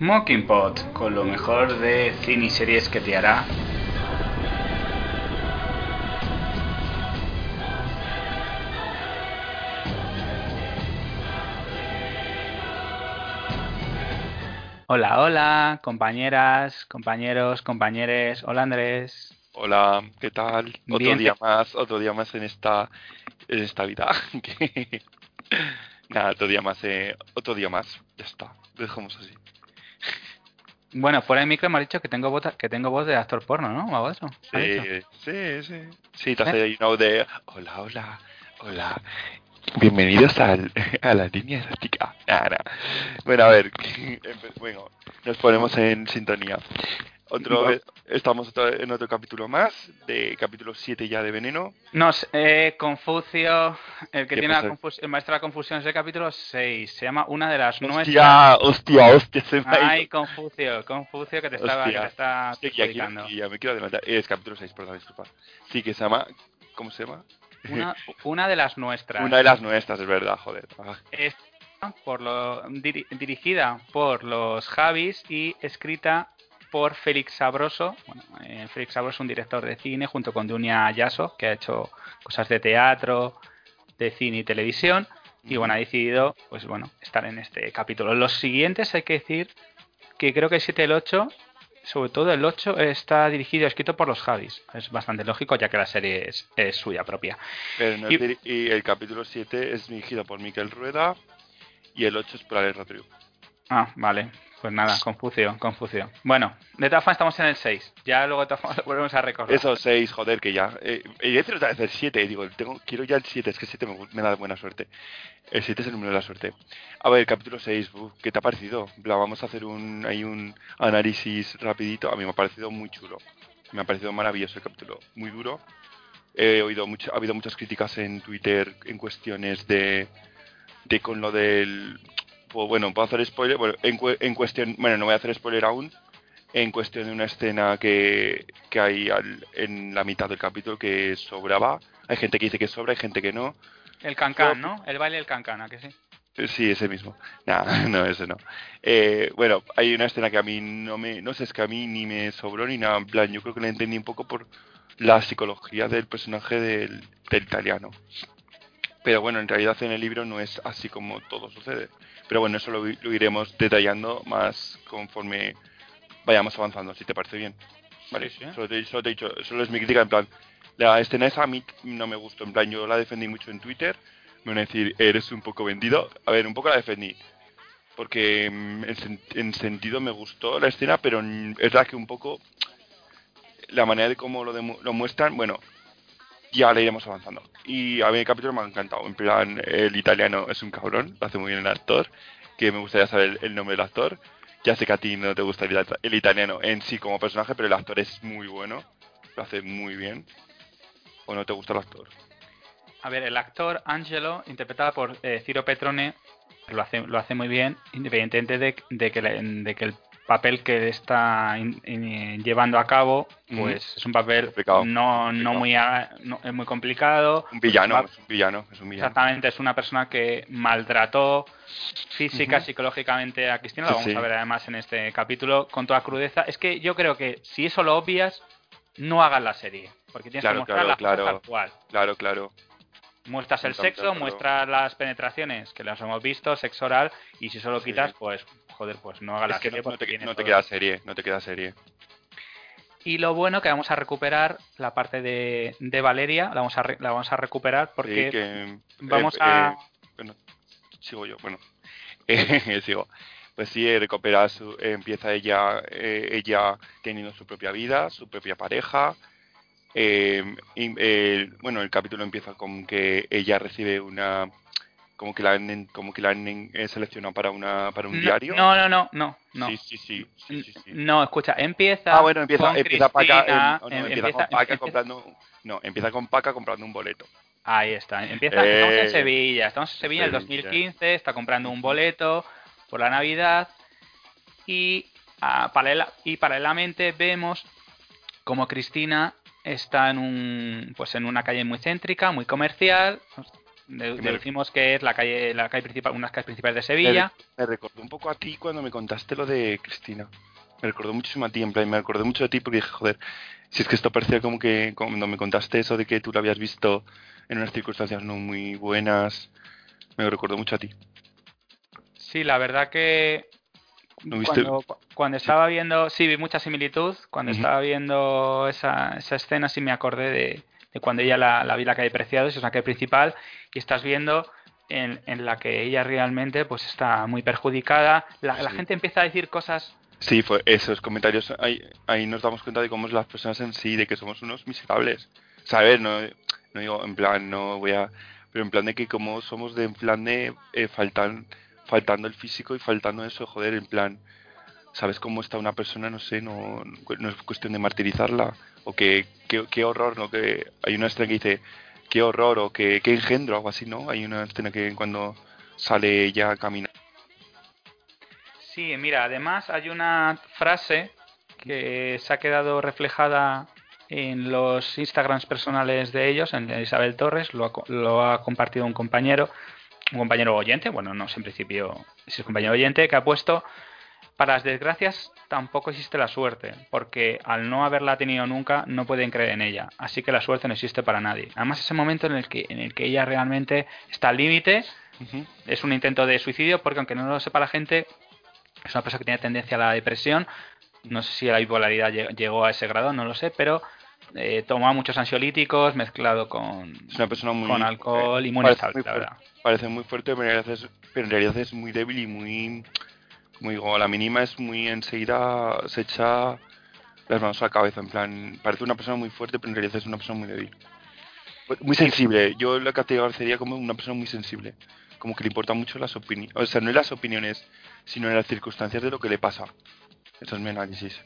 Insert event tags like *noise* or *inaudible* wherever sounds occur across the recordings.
Mockingpot, con lo mejor de cine y series que te hará Hola, hola, compañeras, compañeros, compañeres. Hola, Andrés. Hola, ¿qué tal? Otro Bien. día más, otro día más en esta, en esta vida. *laughs* Nada, otro día más, eh, otro día más. Ya está, dejamos así. Bueno, fuera de micro me has dicho que tengo voz, que tengo voz de actor porno, ¿no? ¿O eso? Sí, sí, sí. Sí, te ¿Eh? hace ahí una voz de hola, hola, hola. Bienvenidos al, a la línea nada. Bueno, a ver, *laughs* empe- bueno, nos ponemos en sintonía. Otro, estamos en otro capítulo más, de capítulo 7 ya de Veneno. No, eh, Confucio, el que ¿Qué tiene la el maestro de la confusión es el capítulo 6. Se llama Una de las nuestras. Hostia, hostia, hostia, se me ha Ay. Confucio, Confucio que te estaba, que Hostia. te está Sí, que ya, me quiero adelantar. Es capítulo 6, perdón, disculpa. Sí, que se llama. ¿Cómo se llama? Una, una de las nuestras. Una de las nuestras, es verdad, joder. Ah, Es por lo, diri- dirigida por los Javis y escrita por Félix Sabroso. Bueno, eh, Félix Sabroso es un director de cine junto con Dunia Yaso, que ha hecho cosas de teatro, de cine y televisión. Y bueno, ha decidido, pues bueno, estar en este capítulo. Los siguientes hay que decir que creo que el 7 y el 8, sobre todo el 8, está dirigido y escrito por los Javis. Es bastante lógico, ya que la serie es, es suya propia. Pero no Y- es diri- y el capítulo 7 es dirigido por Miquel Rueda y el 8 es por Alex Rodrigo. Ah, vale. Pues nada, Confucio, Confucio. Bueno, de todas formas estamos en el 6. Ya luego de todas volvemos a recordar. Esos 6, joder, que ya. Eh, y decir otra vez el 7, digo, quiero ya el 7, es que el 7 me, me da buena suerte. El 7 es el número de la suerte. A ver, capítulo 6, uf, ¿qué te ha parecido? Vamos a hacer un, ahí un análisis rapidito. A mí me ha parecido muy chulo. Me ha parecido maravilloso el capítulo. Muy duro. He oído mucho, ha habido muchas críticas en Twitter en cuestiones de, de con lo del... Pues bueno, puedo hacer spoiler. Bueno, en, en cuestión... Bueno, no voy a hacer spoiler aún. En cuestión de una escena que, que hay al- en la mitad del capítulo que sobraba. Hay gente que dice que sobra, hay gente que no. El cancán, ¿no? El baile del cancán, ¿a que sí? Eh, Sí, ese mismo. *laughs* Nah, *laughs* no, ese no. Eh, bueno, hay una escena que a mí no me, no sé, es que a mí ni me sobró ni nada. En plan, yo creo que la entendí un poco por la psicología del personaje del, del italiano. Pero bueno, en realidad en el libro no es así como todo sucede. Pero bueno, eso lo, lo iremos detallando más conforme vayamos avanzando, si te parece bien. Vale, Sí, sí. Solo, te, solo te he dicho, solo es mi crítica, en plan, la escena esa a mí no me gustó, en plan, yo la defendí mucho en Twitter, me van a decir, eres un poco vendido. A ver, un poco la defendí. Porque mm, en, en sentido me gustó la escena, pero es verdad que un poco la manera de cómo lo, demu- lo muestran, bueno, ya le iremos avanzando. Y a mí el capítulo me ha encantado. En plan, el italiano es un cabrón, lo hace muy bien el actor, que me gustaría saber el, nombre del actor. Ya sé que a ti no te gusta el italiano en sí como personaje, pero el actor es muy bueno, lo hace muy bien. ¿O no te gusta el actor? A ver, el actor Angelo, interpretado por eh, Ciro Petrone, lo hace, lo hace muy bien, independientemente de, de que, le- de que el papel que está in- in- llevando a cabo, pues es un papel Complicado, no, no muy, no- es muy complicado. Un villano, es un villano, es un villano. Exactamente, es una persona que maltrató física, psicológicamente a Cristina, lo vamos sí. a ver además en este capítulo con toda crudeza. Es que yo creo que si eso lo obvias, no hagas la serie, porque tienes Claro, que mostrar claro, tal cual. Claro, claro. Muestras el sexo, muestras las penetraciones, que las hemos visto, sexo oral, y si solo Sí. quitas, pues, joder, pues no hagas la Es que serie no, te, no te queda serie, no te queda serie. Y lo bueno que vamos a recuperar la parte de, de Valeria, la vamos a, la vamos a recuperar porque Sí, que, vamos eh, a... eh, bueno, sigo yo, bueno. *laughs* Eh, sigo. Pues sí, eh, recupera su, empieza ella, eh, ella teniendo su propia vida, su propia pareja. y, bueno, el capítulo empieza con que ella recibe una como que la han, como que la han eh, seleccionado para una para un No, diario. No, no, no, no. no. Sí, sí, sí, sí, sí, sí. No, escucha, empieza. Ah, bueno, empieza, con empieza Paca, em- no, em- empieza con Paca empieza- comprando, no, empieza con Paca comprando un boleto. Ahí está. Empieza, estamos en Eh, Sevilla. Estamos en Sevilla en el Sevilla. 2015. Está comprando un boleto por la Navidad. Y, ah, paralela- y paralelamente vemos como Cristina está en un pues en una calle muy céntrica, muy comercial. De- me- Deducimos que es la calle, la calle principal, unas calles principales de Sevilla. Me recordó un poco a ti cuando me contaste lo de Cristina. Me recordó muchísimo a ti, en plan, me recordó mucho a ti porque dije, joder, si es que esto parecía como que cuando me contaste eso de que tú lo habías visto en unas circunstancias no muy buenas, me recordó mucho a ti. Sí, la verdad que ¿No viste? cuando, cuando estaba viendo, sí, vi mucha similitud. Cuando estaba viendo esa, esa escena, sí me acordé de, de cuando ella la, la vi la calle Preciados, es una calle principal, y estás viendo en, en la que ella realmente pues está muy perjudicada. La, la Sí. gente empieza a decir cosas. Sí, fue esos comentarios, ahí, ahí nos damos cuenta de cómo son las personas en sí, de que somos unos miserables. ¿Sabes? No, no digo, en plan, no voy a... Pero en plan de que como somos de, en plan de eh, faltan, faltando el físico y faltando eso, joder, en plan... ¿Sabes cómo está una persona? No sé, no, no es cuestión de martirizarla. O que, qué, qué horror, ¿no? Que hay una escena que dice, qué horror, o que, qué engendro, algo así, ¿no? Hay una escena que cuando sale ella a caminar. Sí, mira, además hay una frase que se ha quedado reflejada en los Instagrams personales de ellos, en Isabel Torres, lo ha, lo ha compartido un compañero, un compañero oyente, bueno, no en principio si es compañero oyente, que ha puesto, para las desgracias tampoco existe la suerte, porque al no haberla tenido nunca no pueden creer en ella, así que la suerte no existe para nadie. Además ese momento en el que, en el que ella realmente está al límite, es un intento de suicidio, porque aunque no lo sepa la gente, es una persona que tiene tendencia a la depresión. No sé si la bipolaridad lle- llegó a ese grado, no lo sé, pero eh, toma muchos ansiolíticos mezclado con, Es una persona muy... con alcohol y muy inestable, muy la verdad. parece muy fuerte, pero en realidad es muy débil y muy, como digo, a la mínima es muy enseguida se echa las manos a la cabeza, en plan, parece una persona muy fuerte, pero en realidad es una persona muy débil. Muy sensible, yo la categorizaría como una persona muy sensible, como que le importan mucho las opiniones, o sea, no en las opiniones, sino en las circunstancias de lo que le pasa. Eso es mi análisis.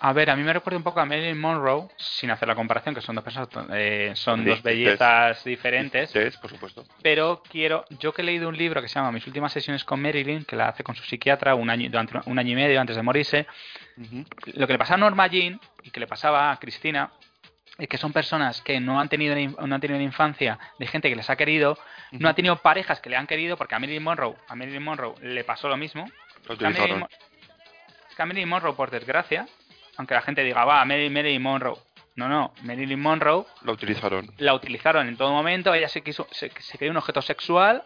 A ver, a mí me recuerda un poco a Marilyn Monroe, sin hacer la comparación, que son dos personas, eh, son dos bellezas diferentes, Sí, por supuesto. pero quiero, yo que he leído un libro que se llama Mis últimas sesiones con Marilyn, que la hace con su psiquiatra un año, durante un año y medio antes de morirse, lo que le pasaba a Norma Jean y que le pasaba a Cristina es que son personas que no han tenido no han tenido una infancia de gente que les ha querido, no han tenido parejas que le han querido, porque a Marilyn Monroe, a Marilyn Monroe le pasó lo mismo. Lo utilizaron. Mo- es que a Marilyn Monroe, por desgracia, aunque la gente diga, va, Marilyn, Marilyn Monroe. No, no, Marilyn Monroe Lo utilizaron. la utilizaron en todo momento, ella se quiso, se, se creó un objeto sexual,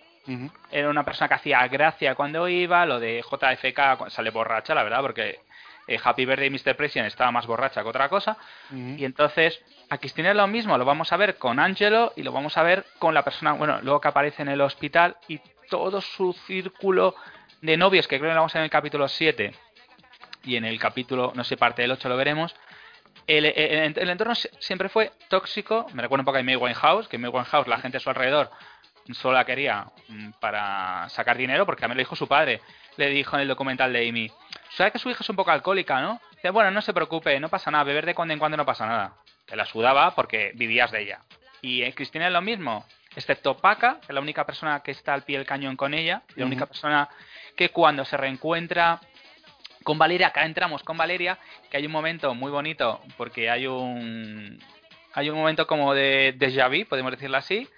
era una persona que hacía gracia cuando iba, lo de JFK sale borracha, la verdad, porque eh, Happy Birthday Mr. President estaba más borracha que otra cosa. Y entonces, a Cristina es lo mismo, lo vamos a ver con Angelo y lo vamos a ver con la persona, bueno, luego que aparece en el hospital y todo su círculo de novios, que creo que lo vamos a ver en el capítulo 7 y en el capítulo, no sé, parte del 8 lo veremos. El, el- el entorno si- siempre fue tóxico, me recuerda un poco a May Winehouse, que May Winehouse, la gente a su alrededor solo la quería mm, para sacar dinero, porque a mí lo dijo su padre, le dijo en el documental de Amy, ¿sabe que su hija es un poco alcohólica, no? Dice, bueno, no se preocupe, no pasa nada, beber de cuando en cuando no pasa nada. Que la sudaba porque vivías de ella. Y eh, Cristina es lo mismo, excepto Paca, que es la única persona que está al pie del cañón con ella, y la única persona que cuando se reencuentra con Valeria, acá entramos con Valeria, que hay un momento muy bonito, porque hay un hay un momento como de déjà vu, podemos decirlo así.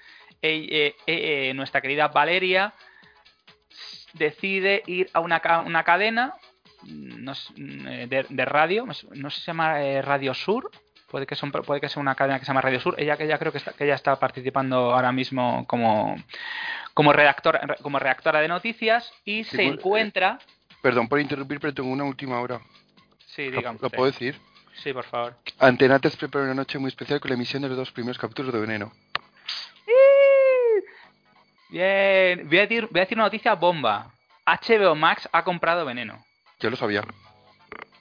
Eh, eh, eh, nuestra querida Valeria decide ir a una, una cadena de, de radio, no sé si se llama Radio Sur, puede que, son, puede que sea una cadena que se llama Radio Sur, ella que ella creo que, está, que ella está participando ahora mismo como, como, redactora, como redactora de noticias y Sí, se pues, encuentra... Perdón por interrumpir, pero tengo una última hora. Sí, ¿Lo, digamos. lo puedo decir? Sí, por favor. Antena 3 prepara una noche muy especial con la emisión de los dos primeros capítulos de Veneno. Bien, voy a decir, voy a decir una noticia bomba. HBO Max ha comprado Veneno. Ya lo sabía.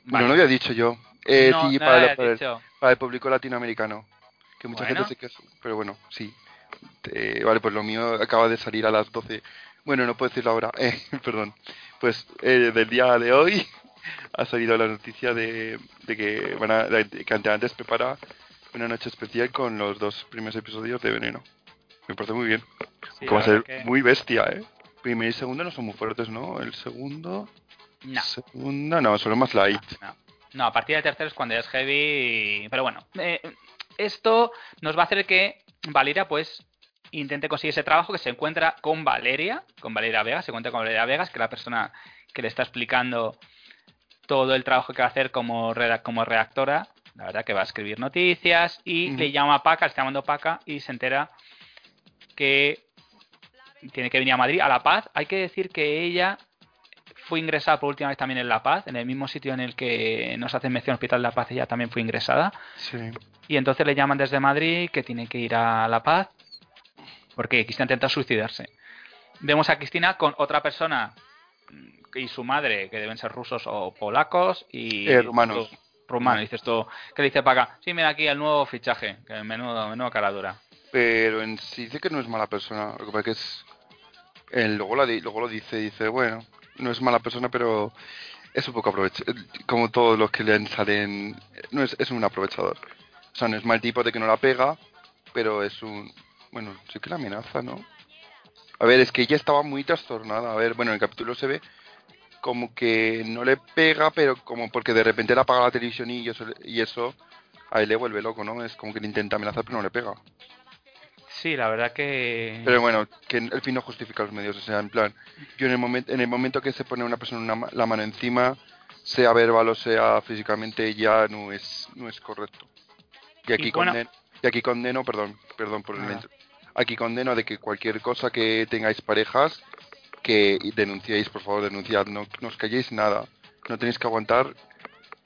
Vale. No lo había dicho yo. Eh, No, sí, no la- el, para el público latinoamericano. Que mucha Bueno. gente se queja. Pero bueno, sí. Eh, vale, pues lo mío acaba de salir a las 12. Bueno, no puedo decirlo ahora, *laughs* eh, perdón. Pues eh, del día de hoy *laughs* ha salido la noticia de, de que van a, que antes prepara una noche especial con los dos primeros episodios de Veneno. Me parece muy bien. Sí, que va a ser que- muy bestia, ¿eh? Primero y segundo no son muy fuertes, ¿no? El segundo... No. Segunda no, son más light. No, no, a partir del tercero es cuando es heavy. Pero bueno, eh, esto nos va a hacer que Valeria, pues, intente conseguir ese trabajo que se encuentra con Valeria, con Valeria Vegas, se encuentra con Valeria Vegas, que es la persona que le está explicando todo el trabajo que va a hacer como, reda- como redactora. La verdad que va a escribir noticias y le llama a Paca, le está llamando Paca y se entera que tiene que venir a Madrid, a La Paz. Hay que decir que ella fue ingresada por última vez también en La Paz, en el mismo sitio en el que nos hacen mención Hospital de La Paz, ella también fue ingresada. Sí. Y entonces le llaman desde Madrid que tiene que ir a La Paz porque Cristina intenta suicidarse. Vemos a Cristina con otra persona mm, y su madre, que deben ser rusos o polacos, y Eh, rumanos. tú- rumano, dices tú, ¿qué dice para acá? Sí, mira aquí el nuevo fichaje, que menudo, menudo cara dura. Pero en sí dice que no es mala persona. Lo que pasa es que es. él luego, la luego lo dice, dice, bueno, no es mala persona, pero es un poco aprovechador. Como todos los que le salen. No es, es un aprovechador. O sea, no es mal tipo de que no la pega, pero es un. Bueno, sí que la amenaza, ¿no? A ver, es que ella estaba muy trastornada. A ver, bueno, en el capítulo se ve como que no le pega, pero como porque de repente le apaga la televisión y eso, y eso a él le vuelve loco, ¿no? Es como que le intenta amenazar, pero no le pega. Sí, la verdad que... Pero bueno, que el fin no justifica los medios, o sea, en plan, yo en el momento en el momento que se pone una persona una ma- la mano encima, sea verbal o sea físicamente, ya no es no es correcto. Y aquí Y bueno- condeno, y aquí condeno, perdón, perdón por el. Aquí condeno de que cualquier cosa que tengáis parejas que denunciéis, por favor, denunciad, no, os calléis nada, no tenéis que aguantar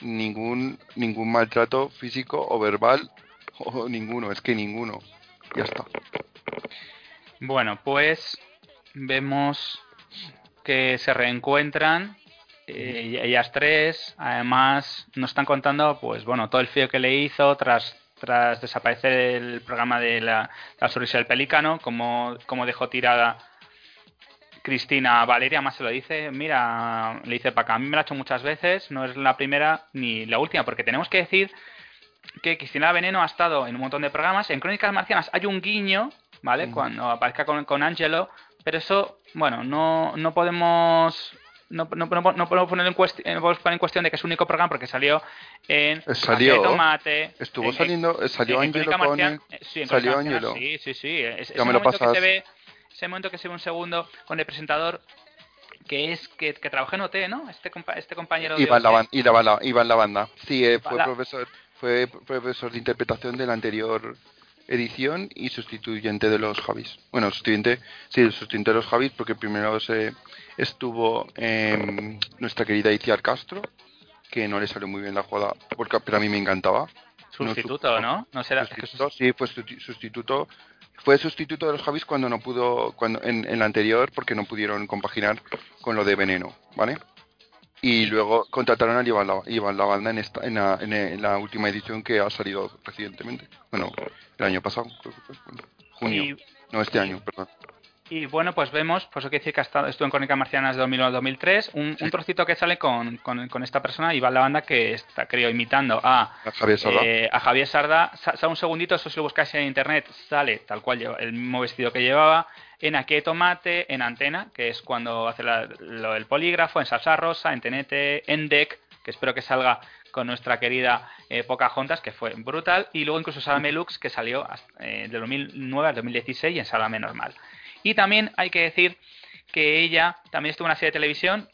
ningún ningún maltrato físico o verbal *laughs* o ninguno, es que ninguno. Ya está. Bueno, pues vemos que se reencuentran eh, ellas tres. Además, nos están contando, pues bueno, todo el fío que le hizo tras tras desaparecer el programa de la, la sonrisa del pelícano, como, como dejó tirada Cristina Valeria, más se lo dice, mira, le dice para a mí me lo ha hecho muchas veces, no es la primera ni la última, porque tenemos que decir que Cristina Veneno ha estado en un montón de programas. En Crónicas Marcianas hay un guiño, ¿vale? Cuando aparezca con, con Angelo, pero eso, bueno, no, no podemos. No, no, no, no podemos poner en, eh, podemos poner en cuestión de que es un único programa porque salió en Eh, salió. Tomate. Estuvo en- saliendo, eh, salió en Angelo Crónica con el- sí, en salió Angelo. Sí, sí, sí. Es, Ya ese me lo momento que pasas. se ve, ese momento que se ve un segundo con el presentador que es que, que trabaja en OT, ¿no? Este, compa- este compañero de Iván, la y la Iván la banda. Sí, eh, fue profesor, fue profesor de interpretación de la anterior edición y sustituyente de los Javis. Bueno, sustituyente, sí, sustituyente de los Javis porque primero se estuvo em, nuestra querida Iciar Castro, que no le salió muy bien la jugada, porque, pero a mí me encantaba. Sustituto, No, ¿no? No será. Sustituto, sí, fue susti- sustituto. Fue sustituto de los Javis cuando no pudo, cuando en, en la anterior, porque no pudieron compaginar con lo de Veneno, ¿vale? Y luego contrataron a Iván, La- Iván Lavanda en, esta, en, la, en, en la última edición que ha salido recientemente. Bueno, el año pasado, creo que fue. bueno, junio. Y, no, este año, perdón. y bueno, pues vemos, por eso quiere decir que ha estado, estuvo en Crónicas Marcianas de 2001-2003, un, Sí. un trocito que sale con, con, con esta persona, Iván la banda que está, creo, imitando a, A Javier Salva. eh, a Javier Sarda. Sa- un segundito, eso si lo buscáis en internet, sale tal cual lleva, el mismo vestido que llevaba. En hay tomate, en Antena, que es cuando hace la- lo del polígrafo, en Salsa Rosa, en Tenete, en Deck, que espero que salga con nuestra querida eh, Pocahontas, que fue brutal, y luego incluso Salame Lux, que salió eh, de 2009 al 2016 y en Salame Normal. Y también hay que decir que ella también estuvo en una serie de televisión,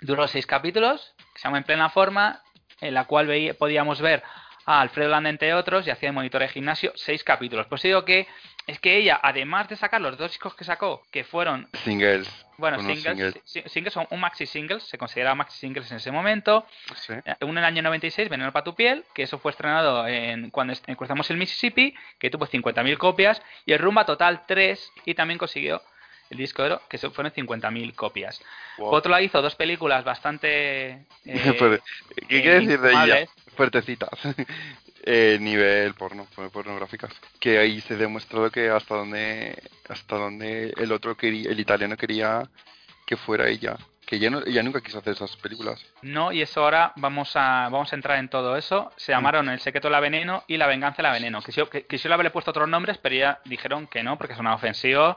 duró seis capítulos, que se llama En Plena Forma, en la cual veía- podíamos ver a Alfredo Landa, entre otros, y hacía de monitor de gimnasio, seis capítulos. Pues digo que es que ella, además de sacar los dos discos que sacó, que fueron Singles. bueno, singles, singles. si- singles son un maxi singles, se consideraba maxi singles en ese momento. Sí. Eh, Uno en el año 96, Veneno para tu piel, que eso fue estrenado en cuando cruzamos el Mississippi, que tuvo 50.000 copias, y el Rumba Total 3, y también consiguió el disco de oro, que fueron 50.000 copias. Wow. Por otro lado, hizo dos películas bastante... *laughs* eh. ¿Qué eh, quiere decir de ella? Fuertecitas. *laughs* eh, nivel porno, porno- pornográficas. Que ahí se demuestra lo que hasta donde hasta donde el otro quería, el italiano quería que fuera ella. Que ella, no, nunca quiso hacer esas películas. No, y eso ahora vamos a, vamos a entrar en todo eso. Se llamaron El secreto de la veneno y La venganza de la veneno. Quisieron, que- quisieron haberle puesto otros nombres, pero ya dijeron que no, porque sonaba ofensivo.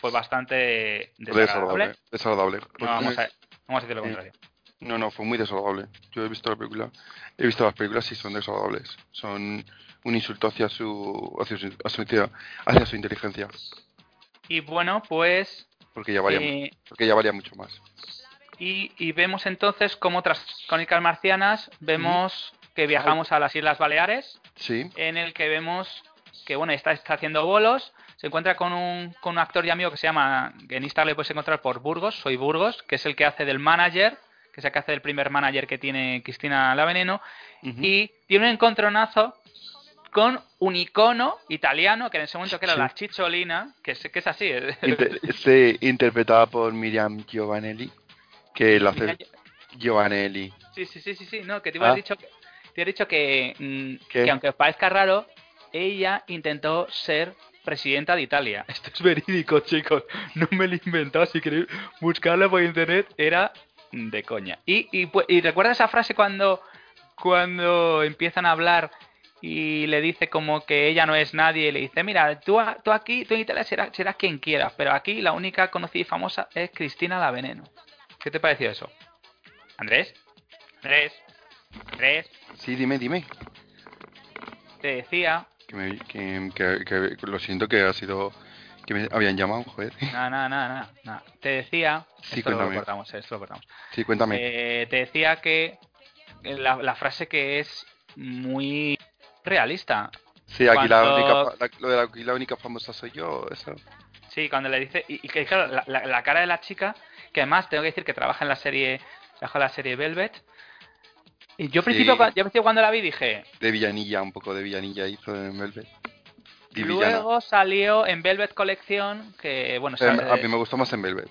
Fue bastante desagradable. Desagradable. No, vamos a, vamos a decir lo Sí. contrario. No, no, fue muy desagradable. Yo he visto la película, he visto las películas y son desagradables. Son un insulto hacia su, hacia su, hacia su, hacia su inteligencia, Y bueno, pues. porque ya valía, eh, porque ya valía mucho más. Y, y vemos entonces cómo tras Crónicas Marcianas vemos que viajamos a las Islas Baleares, Sí, en el que vemos que bueno está, está haciendo bolos, se encuentra con un, con un actor y amigo que se llama, que en Instagram le puedes encontrar por Burgos, soy Burgos, que es el que hace del manager, que es el que hace del primer manager que tiene Cristina La Veneno, y tiene un encontronazo con un icono italiano que en ese momento que era Sí. la chicholina, que es, que es así. Inter- sí, *laughs* interpretada por Miriam Giovanelli, que la hace Giovanelli. Sí, sí, sí, sí, sí, no, que te Ah. dicho que, te he dicho que, mm, que aunque os parezca raro, ella intentó ser presidenta de Italia. *laughs* Esto es verídico, chicos. No me lo he inventado. Si queréis buscarlo por internet, era de coña. Y, y, pu- y recuerda esa frase cuando, cuando empiezan a hablar y le dice como que ella no es nadie y le dice, mira, tú, a- tú aquí, tú en Italia serás, serás quien quieras, pero aquí la única conocida y famosa es Cristina la Veneno. ¿Qué te pareció eso? Andrés, Andrés, Andrés, Sí, dime, dime. te decía, Que, me- que- que- que- lo siento que ha sido que me habían llamado, joder. nada, nada, nada, nada, te decía, Sí, esto lo cuéntame. cortamos, esto lo cortamos. Sí, cuéntame. Eh, te decía que la, la frase que es muy realista. sí, aquí la única, la- lo de la, aquí la única famosa soy yo, eso. Sí, cuando le dice. Y, y que claro, la, la- la cara de la chica, que además tengo que decir que trabaja en la serie. Trabaja en la serie Velvet. Y yo al principio, Sí. yo principio cuando la vi dije. De villanilla, un poco de villanilla hizo en Velvet. Y villana. Luego salió en Velvet Collection, que bueno, sa- a mí me gustó más en Velvet.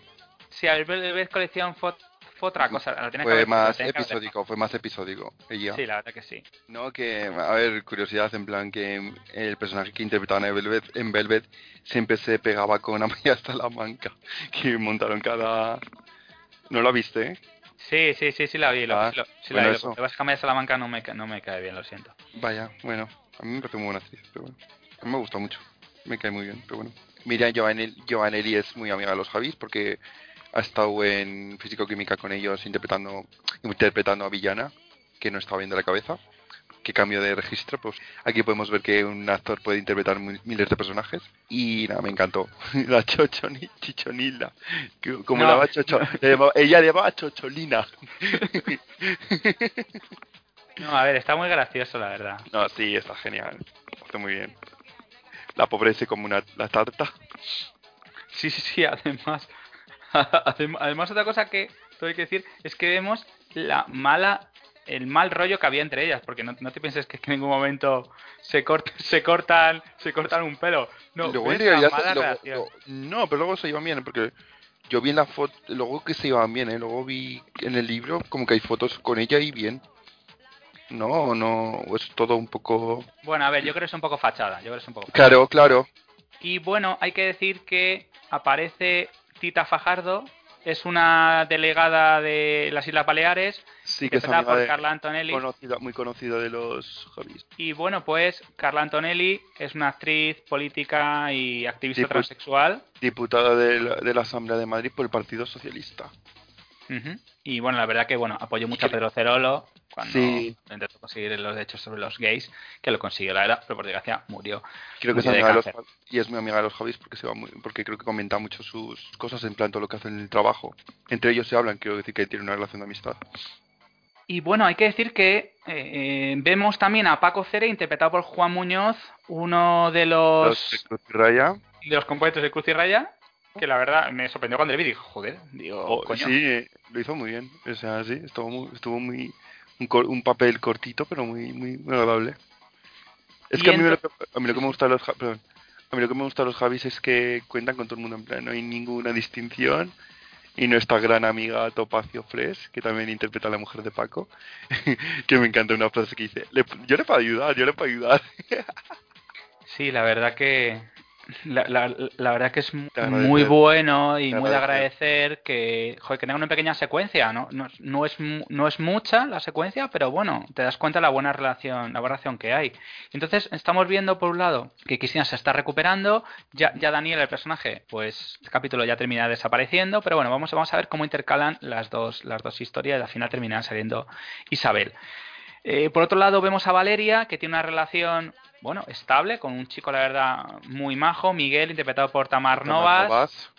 sí, a ver, Velvet Collection fue, fue otra cosa. la tenía que Fue haber- la más que episódico, fue más episódico. Ella. Sí, la verdad que sí. No, que, a ver, curiosidad, en plan que el personaje que interpretaban en Velvet, en Velvet siempre se pegaba con Amaya *laughs* Salamanca, que montaron cada... ¿No la viste? eh? Sí, sí, sí, sí la vi. Lo, Ah, lo- sí bueno, la vi. Lo que pasa es que Amaya Salamanca no me, no me cae bien, lo siento. Vaya, bueno, a mí me parece muy buena actriz, pero bueno, a mí me gusta mucho, me cae muy bien, pero bueno. Miriam Giovanelli, Giovanelli es muy amiga de los Javis porque ha estado en Físico-Química con ellos interpretando, interpretando a Villana, que no estaba bien de la cabeza, que cambio de registro, pues aquí podemos ver que un actor puede interpretar miles de personajes y nada, me encantó. *laughs* La Chochoni, Chichonila, como No. la *laughs* llamaba Chocho, ella le llamaba Chocholina. *laughs* No, a ver, está muy gracioso, la verdad. No, sí, está genial. Está muy bien. La pobreza como una la tarta. Sí, sí, sí, además. *laughs* adem- Además, otra cosa que tengo que decir es que vemos la mala. El mal rollo que había entre ellas, porque no, no te pienses que en ningún momento se, cort- *laughs* se cortan se cortan un pelo. No, luego en realidad mala luego- no, pero luego se llevan bien, porque yo vi en la foto, luego que se llevan bien, ¿eh? luego vi en el libro como que hay fotos con ella y bien. No, no, es todo un poco... Bueno, a ver, yo creo que es un poco fachada. Yo creo que es un poco Claro, claro. Y bueno, hay que decir que aparece Tita Fajardo, es una delegada de las Islas Baleares, Sí, que es interpretada amiga por de, Carla Antonelli. conocida, muy conocida de los Javis. Y bueno, pues Carla Antonelli es una actriz política y activista pues- transexual. Diputada de la, de la Asamblea de Madrid por el Partido Socialista. Y bueno, la verdad que bueno, apoyó mucho a Pedro Cerolo cuando Sí. intentó conseguir los derechos sobre los gays, que lo consiguió, la verdad, pero por desgracia murió. Creo que es Murió amiga de los y es muy amiga de los Javis porque se va muy, porque creo que comenta mucho sus cosas en plan todo lo que hacen en el trabajo. Entre ellos se hablan, quiero decir que tienen una relación de amistad. Y bueno, hay que decir que eh, eh, vemos también a Paco Cere, interpretado por Juan Muñoz, uno de los, Los de Cruz y Raya. de los componentes de Cruz y Raya, que la verdad me sorprendió cuando le vi y dije, joder, digo, Oh, coño. sí, eh, lo hizo muy bien. O sea, sí, estuvo muy, estuvo muy un, cor- un papel cortito, pero muy, muy, muy agradable. Es que a mí, lo que, a mí lo que me gusta los perdón, a mí lo que me gusta los Javis es que cuentan con todo el mundo en plan, no hay ninguna distinción y nuestra gran amiga Topacio Fresh, que también interpreta a la mujer de Paco, *laughs* que me encanta una frase que dice, "Le- yo le puedo ayudar, yo le puedo ayudar. *laughs* Sí, la verdad que la, la- la verdad que es muy bueno y muy de agradecer. que, joder, que tenga una pequeña secuencia, ¿no? No, no es no es mucha la secuencia, pero bueno, te das cuenta de la buena relación, la buena relación que hay. Entonces, estamos viendo por un lado que Cristina se está recuperando, ya, ya Daniel, el personaje, pues el capítulo ya termina desapareciendo, pero bueno, vamos, vamos a ver cómo intercalan las dos, las dos historias y al final terminan saliendo Isabel. Eh, por otro lado, vemos a Valeria, que tiene una relación, bueno, estable, con un chico, la verdad, muy majo, Miguel, interpretado por Tamar Novas, Novas.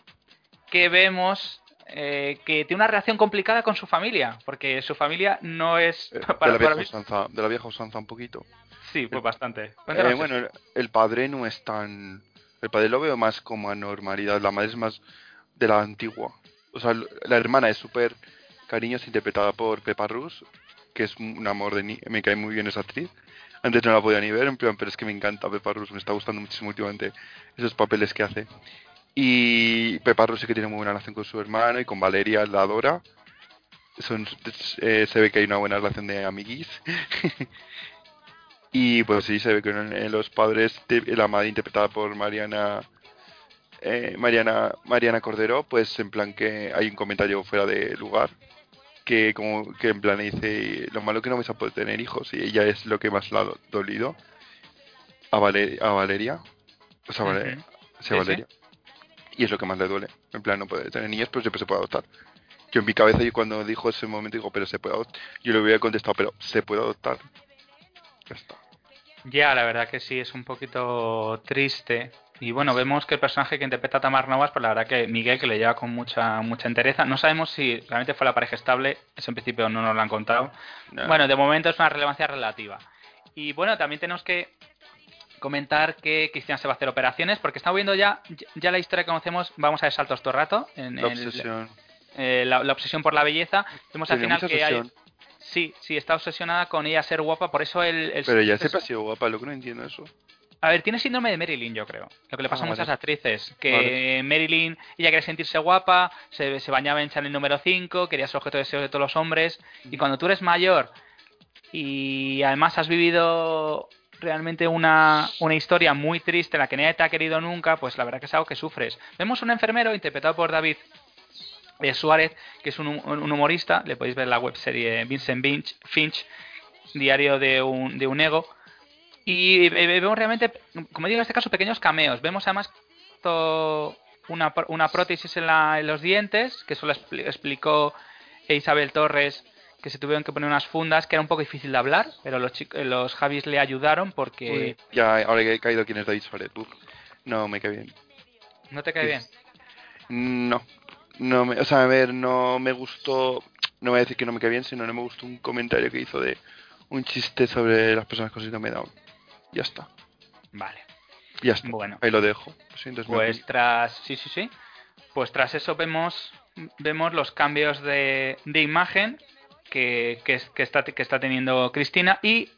que vemos eh, que tiene una relación complicada con su familia, porque su familia no es... Eh, para- de, la para vieja mí- usanza, de la vieja usanza un poquito. Sí, pues bastante. Eh, Cuéntanos bueno, el, el padre no es tan... El padre lo veo más como anormalidad, la madre es más de la antigua. O sea, la hermana es súper cariñosa, interpretada por Pepa Rus, que es un amor de ni me cae muy bien esa actriz. Antes no la podía ni ver, en plan, pero es que me encanta Pepa Rus, me está gustando muchísimo últimamente esos papeles que hace. Y Pepa Rus sí que tiene muy buena relación con su hermano y con Valeria, la adora. Eh, se ve que hay una buena relación de amiguis. *laughs* y pues sí, se ve que en, los padres, la madre interpretada por Mariana, eh, Mariana, Mariana Cordero, pues en plan que hay un comentario fuera de lugar. Que como que en plan le dice lo malo que no vais a poder tener hijos y ella es lo que más le ha do- dolido. A, a Valeria. O sea, a Valeria. Y es lo que más le duele. En plan no puede tener niños pero siempre se puede adoptar. Yo en mi cabeza yo cuando dijo ese momento digo pero se puede adoptar yo le hubiera contestado pero se puede adoptar ya está. Ya, la verdad que sí, es un poquito triste. Y bueno, vemos que el personaje que interpreta a Tamar Novas, pues la verdad que Miguel, que le lleva con mucha mucha entereza. No sabemos si realmente fue la pareja estable, eso en principio no nos lo han contado. Bueno, de momento es una relevancia relativa. Y bueno, también tenemos que comentar que Cristian se va a hacer operaciones, porque estamos viendo ya, ya la historia que conocemos, vamos a ver saltos todo el rato. En, la el- obsesión eh, la, la obsesión por la belleza. Vemos al final que hay. Sí, sí, está obsesionada con ella ser guapa, por eso el... el- pero ya siempre ha sido guapa lo que no entiendo eso A ver, tiene síndrome de Marilyn, yo creo. Lo que le pasa Ah, a muchas vale. actrices. Que Vale. Marilyn, ella quería sentirse guapa, se, se bañaba en Chanel número 5, quería ser objeto de deseo de todos los hombres. Y cuando tú eres mayor y además has vivido realmente una, una historia muy triste en la que nadie te ha querido nunca, pues la verdad que es algo que sufres. Vemos un enfermero interpretado por David eh, Suárez, que es un, hum- un humorista, le podéis ver la webserie Vincent Finch, Finch diario de un, de un ego. Y vemos realmente, como digo en este caso, pequeños cameos. Vemos además una, una prótesis en, la- en los dientes, que eso lo expli- explicó Isabel Torres, que se tuvieron que poner unas fundas, que era un poco difícil de hablar, pero los, los Javis le ayudaron porque... Uy, ya ahora que he caído quién es David Suárez uf, no me cae bien ¿No te cae bien? No, no me, o sea, a ver, no me gustó, no voy a decir que no me cae bien, sino no me gustó un comentario que hizo de un chiste sobre las personas con síndrome Down. Ya está, Vale. ya está. Bueno. Ahí lo dejo. Pues tras, sí, sí, sí. Pues tras eso vemos, vemos los cambios de, de imagen que, que, que está, que está teniendo Cristina y,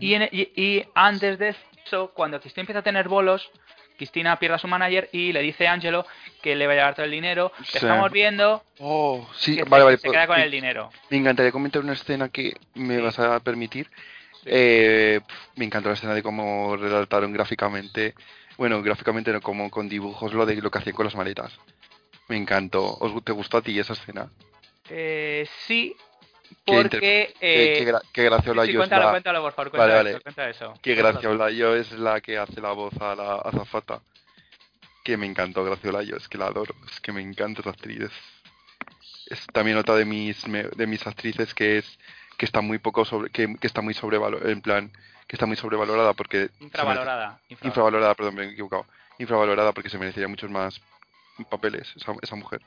y, en- y- y antes de eso, cuando Cristina empieza a tener bolos, Cristina pierde a su manager y le dice a Angelo que le va a llevar todo el dinero. Sí. Estamos viendo Oh, sí, que vale, se, vale. se queda con el dinero. Me encantaría comentar una escena que me Sí. vas a permitir. Eh, me encantó la escena de cómo redactaron gráficamente, bueno, gráficamente no, como con dibujos lo de lo que hacían con las maletas. Me encantó. ¿Os, ¿Te gustó a ti esa escena? Eh, sí, porque... Qué, eh, qué, gra- qué Graciola sí, yo es cuéntalo, la- cuéntalo, por favor, Vale, cuenta vale. eso. Qué Cuéntalo. Yo es la que hace la voz a la azafata. Que me encantó Graciola yo, es que la adoro, es que me encanta esa actriz. Es, es también otra de mis me- de mis actrices que es que está muy poco sobre que, que está muy sobrevalorada, en plan, que está muy sobrevalorada porque se merece- Infravalorada. infravalorada. infravalorada, perdón, me he equivocado. Infravalorada porque se merecería muchos más papeles esa, esa mujer.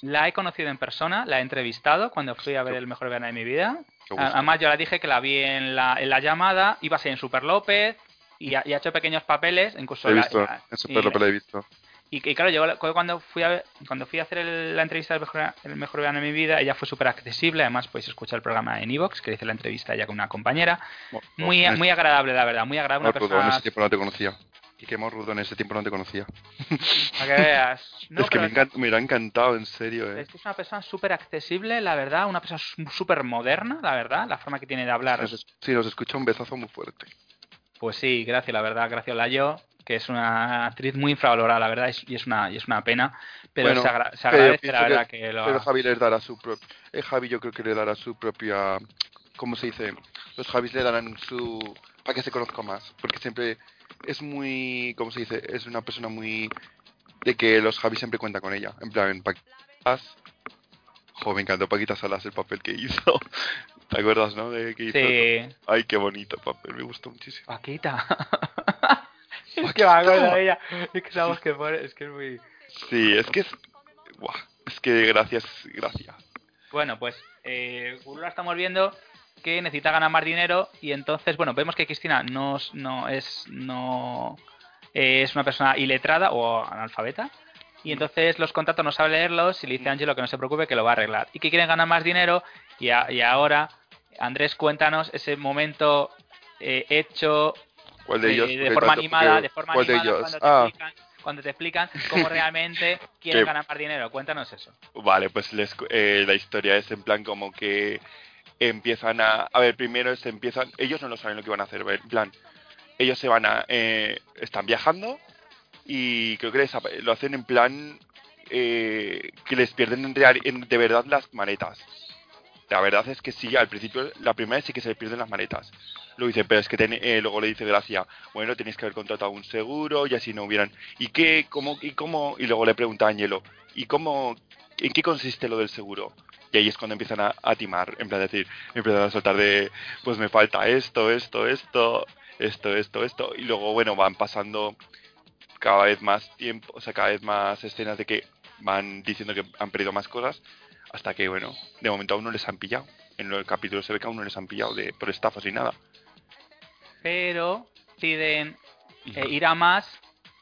La he conocido en persona, la he entrevistado cuando fui a ver el mejor verano de mi vida. Además, yo la dije que la vi en la, en la llamada, iba a ser en Super López y ha, y ha hecho pequeños papeles, incluso He visto, la- en Super López la he visto. Y- y claro, yo cuando fui a cuando fui a hacer el- la entrevista del mejor, el mejor verano de mi vida, ella fue súper accesible, además podéis escuchar el programa en Evox, que hice la entrevista ella con una compañera. Muy, muy agradable, la verdad, muy agradable. Una en ese tiempo no te conocía. Y que rudo en ese tiempo no te conocía. Para que veas. *laughs* No, es que me, encanta- me ha encantado, en serio, eh. Es que es una persona súper accesible, la verdad, una persona súper moderna, la verdad, la forma que tiene de hablar. Sí, nos escucha un besazo muy fuerte. Pues sí, gracias, la verdad, gracias Layo, que es una actriz muy infravalorada, la verdad, y es una, y es una pena, pero Bueno, se, agra- se pero agradece, pienso la que- verdad, que, lo Pero. Javi les dará su propio... Eh, Javi yo creo que le dará su propia... ¿Cómo se dice? Los Javis le darán su... para que se conozca más. Porque siempre es muy... ¿Cómo se dice? Es una persona muy... De que los Javis siempre cuentan con ella. En plan, Paquitas... Jo, me encantó Paquita Salas el papel que hizo. *laughs* ¿Te acuerdas, no? De que hizo... Sí, Ay, qué bonito papel. Me gustó muchísimo. Paquita. *laughs* es que me acuerdo de ella, es que sabemos que es que es muy... Sí, es que es... Buah, es que gracias, gracias. Bueno, pues eh, Guru la estamos viendo que necesita ganar más dinero y entonces, bueno, vemos que Cristina no, es- no es no es una persona iletrada o analfabeta y entonces los contratos no sabe leerlos y le dice a Angelo que no se preocupe que lo va a arreglar. Y que quieren ganar más dinero y, a- y ahora Andrés cuéntanos ese momento eh, hecho ¿Cuál de ellos? de forma animada, de forma ¿Cuál de animada ellos? cuando te Ah, explican cuando te explican cómo *laughs* realmente quieren ganar más dinero. Cuéntanos eso. Vale, pues les, eh, la historia es en plan como que empiezan a... A ver, primero se empiezan... Ellos no lo saben lo que van a hacer, en plan... Ellos se van a... eh, están viajando y creo que les lo hacen en plan eh, que les pierden en real- en- de verdad las maletas. La verdad es que sí, al principio, la primera vez sí que se les pierden las maletas. Lo dice, pero es que eh, luego le dice Gracia, bueno, tenéis que haber contratado un seguro y así no hubieran. ¿Y qué? ¿Cómo? ¿Y cómo? Y luego le pregunta a Ángelo, ¿y cómo? ¿En qué consiste lo del seguro? Y ahí es cuando empiezan a, timar, en plan decir, empiezan a soltar de, pues me falta esto, esto, esto, esto, esto, esto. Y luego, bueno, van pasando cada vez más tiempo, o sea, cada vez más escenas de que van diciendo que han perdido más cosas, hasta que, bueno, de momento aún no les han pillado. En el capítulo se ve que aún no les han pillado de, por estafas y nada. Pero deciden eh, ir a más,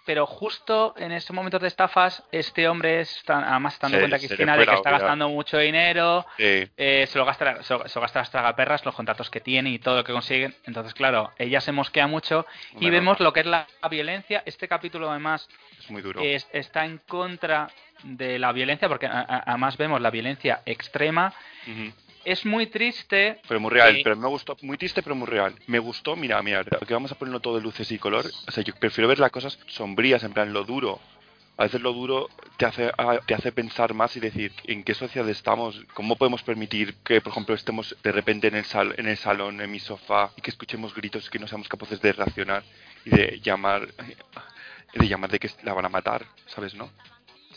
pero justo en esos momentos de estafas, este hombre está, además está dando cuenta Cristina de que está gastando mucho dinero, Eh, eh, se lo gasta, se, lo- se lo gasta las tragaperras, los contratos que tiene y todo lo que consiguen. Entonces, claro, ella se mosquea mucho y Bueno. vemos lo que es la violencia. Este capítulo, además, es muy duro. es- está en contra de la violencia, porque a- a- además vemos la violencia extrema. Es muy triste. Pero muy real, pero me gustó, muy triste pero muy real. Me gustó, mira, mira, que vamos a ponerlo todo de luces y color. O sea, yo prefiero ver las cosas sombrías, en plan lo duro. A veces lo duro te hace, te hace pensar más y decir en qué sociedad estamos, cómo podemos permitir que, por ejemplo, estemos de repente en el, sal, en el salón, en mi sofá, y que escuchemos gritos y que no seamos capaces de reaccionar y de llamar, de llamar de que la van a matar, ¿sabes, no?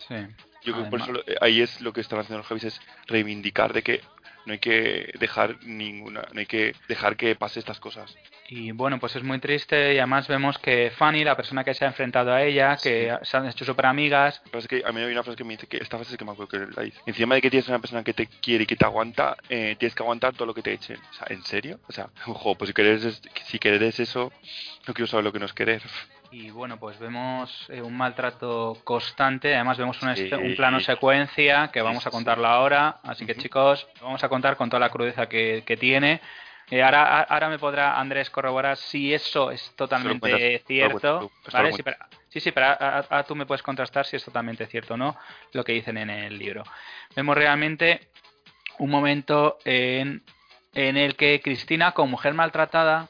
Sí. Yo creo que por eso lo- eh, ahí es lo que están haciendo los Javis es reivindicar de que no hay que dejar ninguna, no hay que dejar que pase estas cosas. Y bueno, pues es muy triste y además vemos que Fanny, la persona que se ha enfrentado a ella, que se han hecho súper amigas, que pasa es que a mí hay una frase que me dice que esta frase es que me acuerdo que la dice. Encima de que tienes una persona que te quiere y que te aguanta, eh, tienes que aguantar todo lo que te echen. O sea, ¿en serio? O sea, *laughs* ojo, pues si quieres, si quieres eso, no quiero saber lo que no es querer. Y bueno, pues vemos eh, un maltrato constante, además vemos un, Sí. este- un plano secuencia que Sí, vamos a sí, contarlo ahora, así que Ujú. chicos, lo vamos a contar con toda la crudeza que, que tiene. Eh, ahora, ahora me podrá Andrés corroborar si eso es totalmente cuentas- cierto. lo ¿vale? Sí, pero, sí, sí, pero a- a- a tú me puedes contrastar si es totalmente cierto o no lo que dicen en el libro. Vemos realmente un momento en, en el que Cristina, como mujer maltratada,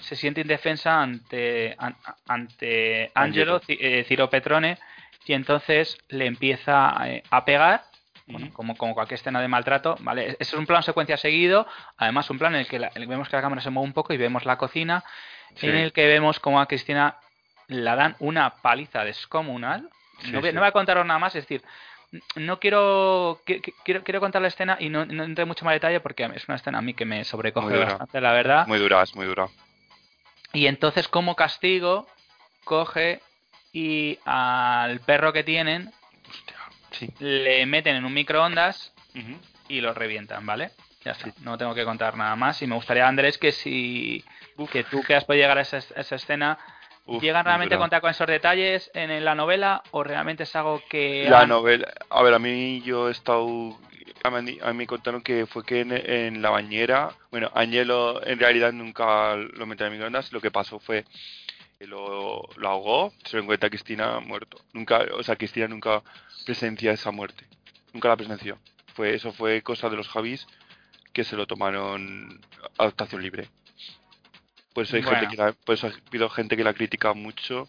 se siente indefensa ante, an- ante Angelo, eh, Ciro Petrone, y entonces le empieza eh, a pegar, bueno, como, como cualquier escena de maltrato, ¿vale? Ese es un plan secuencia seguido, además un plan en el que la- vemos que la cámara se mueve un poco y vemos la cocina, Sí. en el que vemos como a Cristina la dan una paliza descomunal. Sí, no, voy, sí. no voy a contaros nada más, es decir, no quiero qui- qui- quiero, quiero contar la escena y no, no entré mucho más detalle porque es una escena a mí que me sobrecoge bastante, la verdad. Muy dura, es muy dura. Y entonces, como castigo, coge y al perro que tienen Hostia, sí. le meten en un microondas y lo revientan, ¿vale? Ya está, Sí. no tengo que contar nada más. Y me gustaría, Andrés, que si que tú que has podido llegar a esa, a esa escena, Uf, ¿llegan realmente a contar con esos detalles en, la novela o realmente es algo que... La han- novela, a ver, a mí yo he estado, a mí, a mí me contaron que fue que en, en la bañera, bueno, Angelo en realidad nunca lo metió en microondas, lo que pasó fue lo, lo ahogó, se lo encuentra a Cristina muerto. Nunca, o sea, Cristina nunca presencia esa muerte. Nunca la presenció. Fue, eso fue cosa de los Javis que se lo tomaron adaptación libre. Por eso hay Bueno. gente que la, por eso ha habido gente que la critica mucho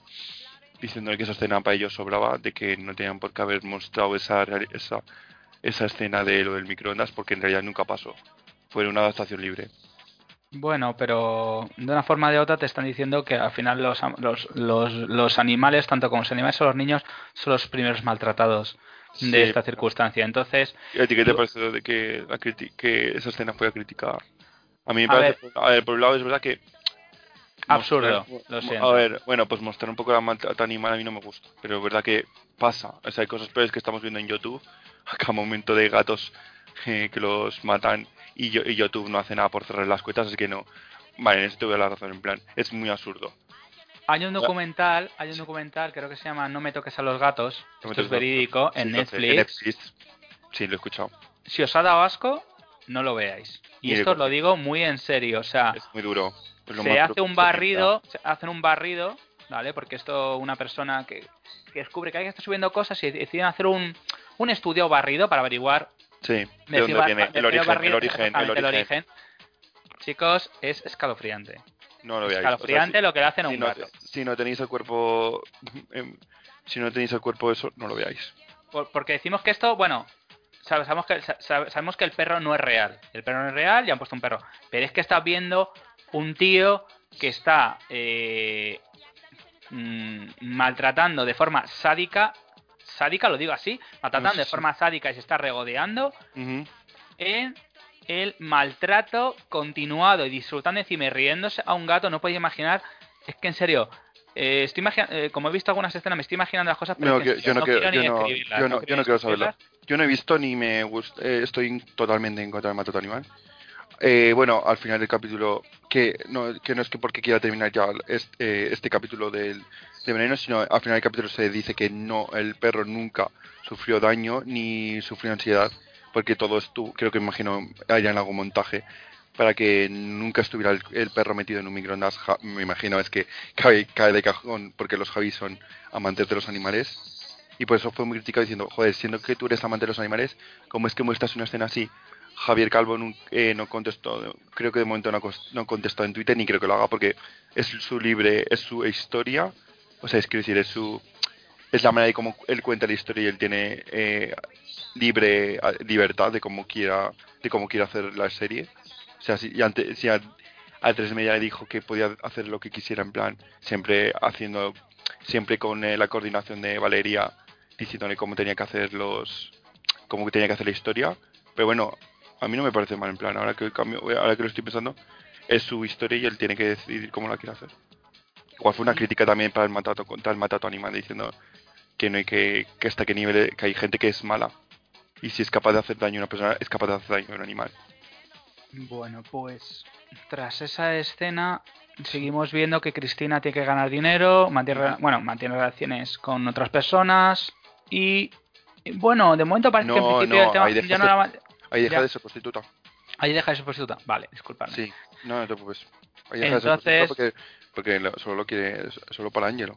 diciendo que esa escena para ellos sobraba, de que no tenían por qué haber mostrado esa, esa, esa escena de lo del microondas porque en realidad nunca pasó. Fue una adaptación libre. Bueno, pero de una forma o de otra te están diciendo que al final los, los, los, los animales, tanto como los animales o los niños, son los primeros maltratados de Sí, esta circunstancia. Entonces, ¿Y a ti qué te parece de que, la que esa escena fue criticada? A mí me A parece, a ver, por un lado es verdad que... Absurdo, mostrar- lo siento. A ver, bueno, pues mostrar un poco la maltrata animal a mí no me gusta, pero es verdad que pasa. O sea, hay cosas peores que estamos viendo en YouTube, *laughs* a cada momento de gatos eh, que los matan y, yo, y YouTube no hace nada por cerrar las cuentas, así que no. Vale, en eso te doy la razón, en plan, es muy absurdo. hay un documental, hay un documental, creo que se llama No me toques a los gatos, No esto es a verídico, en Netflix. Netflix. Sí, lo he escuchado. Si os ha dado asco, no lo veáis. Y esto os lo digo muy en serio, o sea, Es muy duro. Es se hace un barrido, se hacen un barrido, ¿vale? Porque esto una persona que, que descubre que que estar subiendo cosas y deciden hacer un, un estudio barrido para averiguar Sí, de dónde viene el origen, el origen, el exactamente, origen. Chicos, es escalofriante. No lo. O sea, Escalofriante si- lo que le hacen a si, un no, gato. si no tenéis el cuerpo *laughs* em, si no tenéis el cuerpo eso no lo veáis Por- porque decimos que esto, bueno, sab- sabemos que, sa- sab- sabemos que el perro no es real. El perro no es real y han puesto un perro. Pero es que estás viendo un tío que está eh, mm, maltratando de forma sádica, sádica lo digo así, maltratando de forma sádica y se está regodeando en el maltrato continuado y disfrutando encima y riéndose a un gato, no podéis imaginar, es que en serio, eh, estoy eh, como he visto algunas escenas, me estoy imaginando las cosas, pero No, que yo no quiero- quiero ni yo no- yo no- yo no quiero yo no he visto ni me gusta eh, estoy totalmente en contra del maltrato animal Eh, bueno al final del capítulo que no que no es que porque quiera terminar ya este, eh, este capítulo del de veneno sino al final del capítulo se dice que no el perro nunca sufrió daño ni sufrió ansiedad porque todo estuvo creo que imagino haya en algún montaje para que nunca estuviera el, perro metido en un microondas, me imagino es que cae, cae de cajón porque los Javis son amantes de los animales y por eso fue muy criticado diciendo, joder, siendo que tú eres amante de los animales, ¿cómo es que muestras una escena así? Javier Calvo nun- eh, no contestó, creo que de momento no, no contestó en Twitter ni creo que lo haga porque es su libre, es su historia, o sea, es es su es la manera de cómo él cuenta la historia y él tiene eh, libre libertad de cómo quiera de cómo quiera hacer la serie. O sea, si, y ante- si a, a tres media le dijo que podía hacer lo que quisiera en plan, siempre haciendo, siempre con eh, la coordinación de Valeria diciéndole cómo tenía que hacer los, cómo tenía que hacer la historia. Pero bueno, a mí no me parece mal en plan. Ahora que cambio, ahora que lo estoy pensando, es su historia y él tiene que decidir cómo la quiere hacer. Igual fue una crítica también para el matato contra el matato animal diciendo que no hay que, que hasta qué nivel que hay gente que es mala y si es capaz de hacer daño a una persona es capaz de hacer daño a un animal. Bueno, pues tras esa escena seguimos viendo que Cristina tiene que ganar dinero, mantiene, bueno, mantiene relaciones con otras personas y bueno, de momento parece que en principio no, el tema ya no Ahí deja Ya. de ser prostituta. ahí deja de ser prostituta. Vale, disculpadme. Sí, no, no te preocupes. Ahí deja de ser Entonces- prostituta porque, porque lo- solo lo quiere, solo para Ángelo.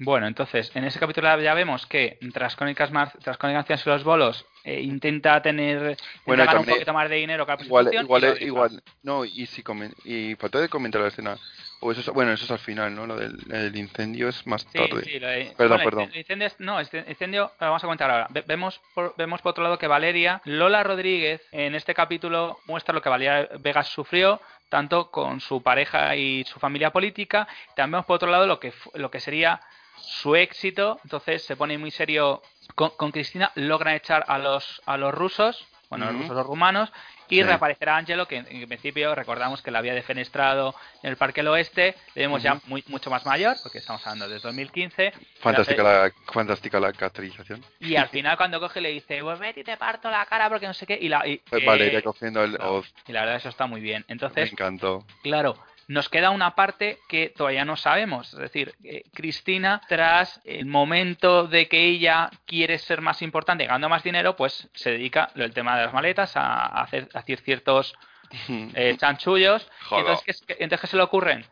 Bueno, entonces, en ese capítulo ya vemos que tras Crónicas, Mar tras Crónicas y los bolos eh, intenta tener intenta Bueno, ganar un poquito más de dinero que la Igual, igual, no, y si comen, y falta de comentar la escena. O eso es, bueno, eso es al final, ¿no? Lo del el incendio es más Sí, tarde. sí, lo de- Perdón, bueno, perdón. El incendio, no, este incendio lo vamos a comentar ahora. Ve- Vemos por, vemos por otro lado que Valeria, Lola Rodríguez, en este capítulo muestra lo que Valeria Vegas sufrió, tanto con su pareja y su familia política. También vemos por otro lado lo que, lo que sería su éxito. Entonces se pone muy serio con, con Cristina, logran echar a los, a los rusos, bueno, los Ujú. rusos, los rumanos, y Sí. reaparecerá Angelo, que en, en principio recordamos que la había defenestrado en el Parque del Oeste, le vemos ya muy, mucho más mayor, porque estamos hablando de 2015, Fantástica la, fantástica la caracterización. y al final cuando coge le dice, pues vete y te parto la cara porque no sé qué, y la, y, Eh, eh, cogiendo el claro, Oz, y la verdad eso está muy bien. me Entonces, encantó. claro, nos queda una parte que todavía no sabemos. Es decir, eh, Cristina, tras el momento de que ella quiere ser más importante, ganando más dinero, pues se dedica el tema de las maletas a, a hacer, a hacer ciertos *laughs* eh, chanchullos. Y entonces, ¿qué, es- qué- entonces, ¿qué se le ocurren?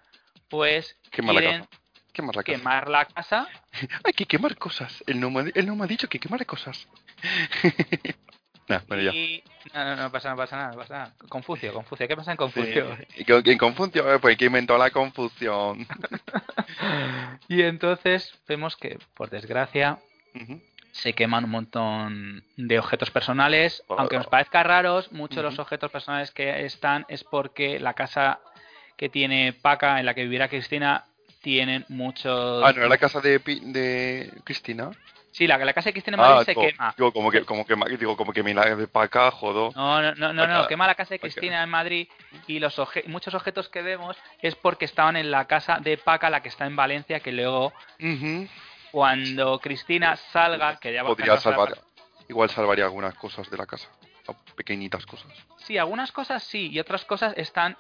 pues quieren casa. Quemar la casa. quemar la casa. *laughs* Hay que quemar cosas. Él no me, ha- él no me ha dicho que quemara cosas. *laughs* nah, bueno, ya. y... No, no, no pasa, no pasa nada, no pasa nada. Confucio, Confucio, ¿qué pasa en Confucio? Sí. En confusión, eh, pues que inventó la confusión. *laughs* Y entonces vemos que, por desgracia, se queman un montón de objetos personales. Oh. Aunque nos parezca raros, muchos de los objetos personales que están es porque la casa que tiene Paca, en la que vivirá Cristina, tienen muchos... Ah, no era la casa de, de Cristina. Sí, la, la casa de Cristina en Madrid Ah, se quema. Digo, como que, como que, digo, como que de pa' acá, jodo. No, no, no, no, no, quema la casa de. Cristina en Madrid y los muchos objetos que vemos es porque estaban en la casa de Paca, la que está en Valencia, que luego cuando Cristina salga, que ya va Podría a salvar, igual salvaría algunas cosas de la casa. Pequeñitas cosas. Sí, algunas cosas sí, y otras cosas están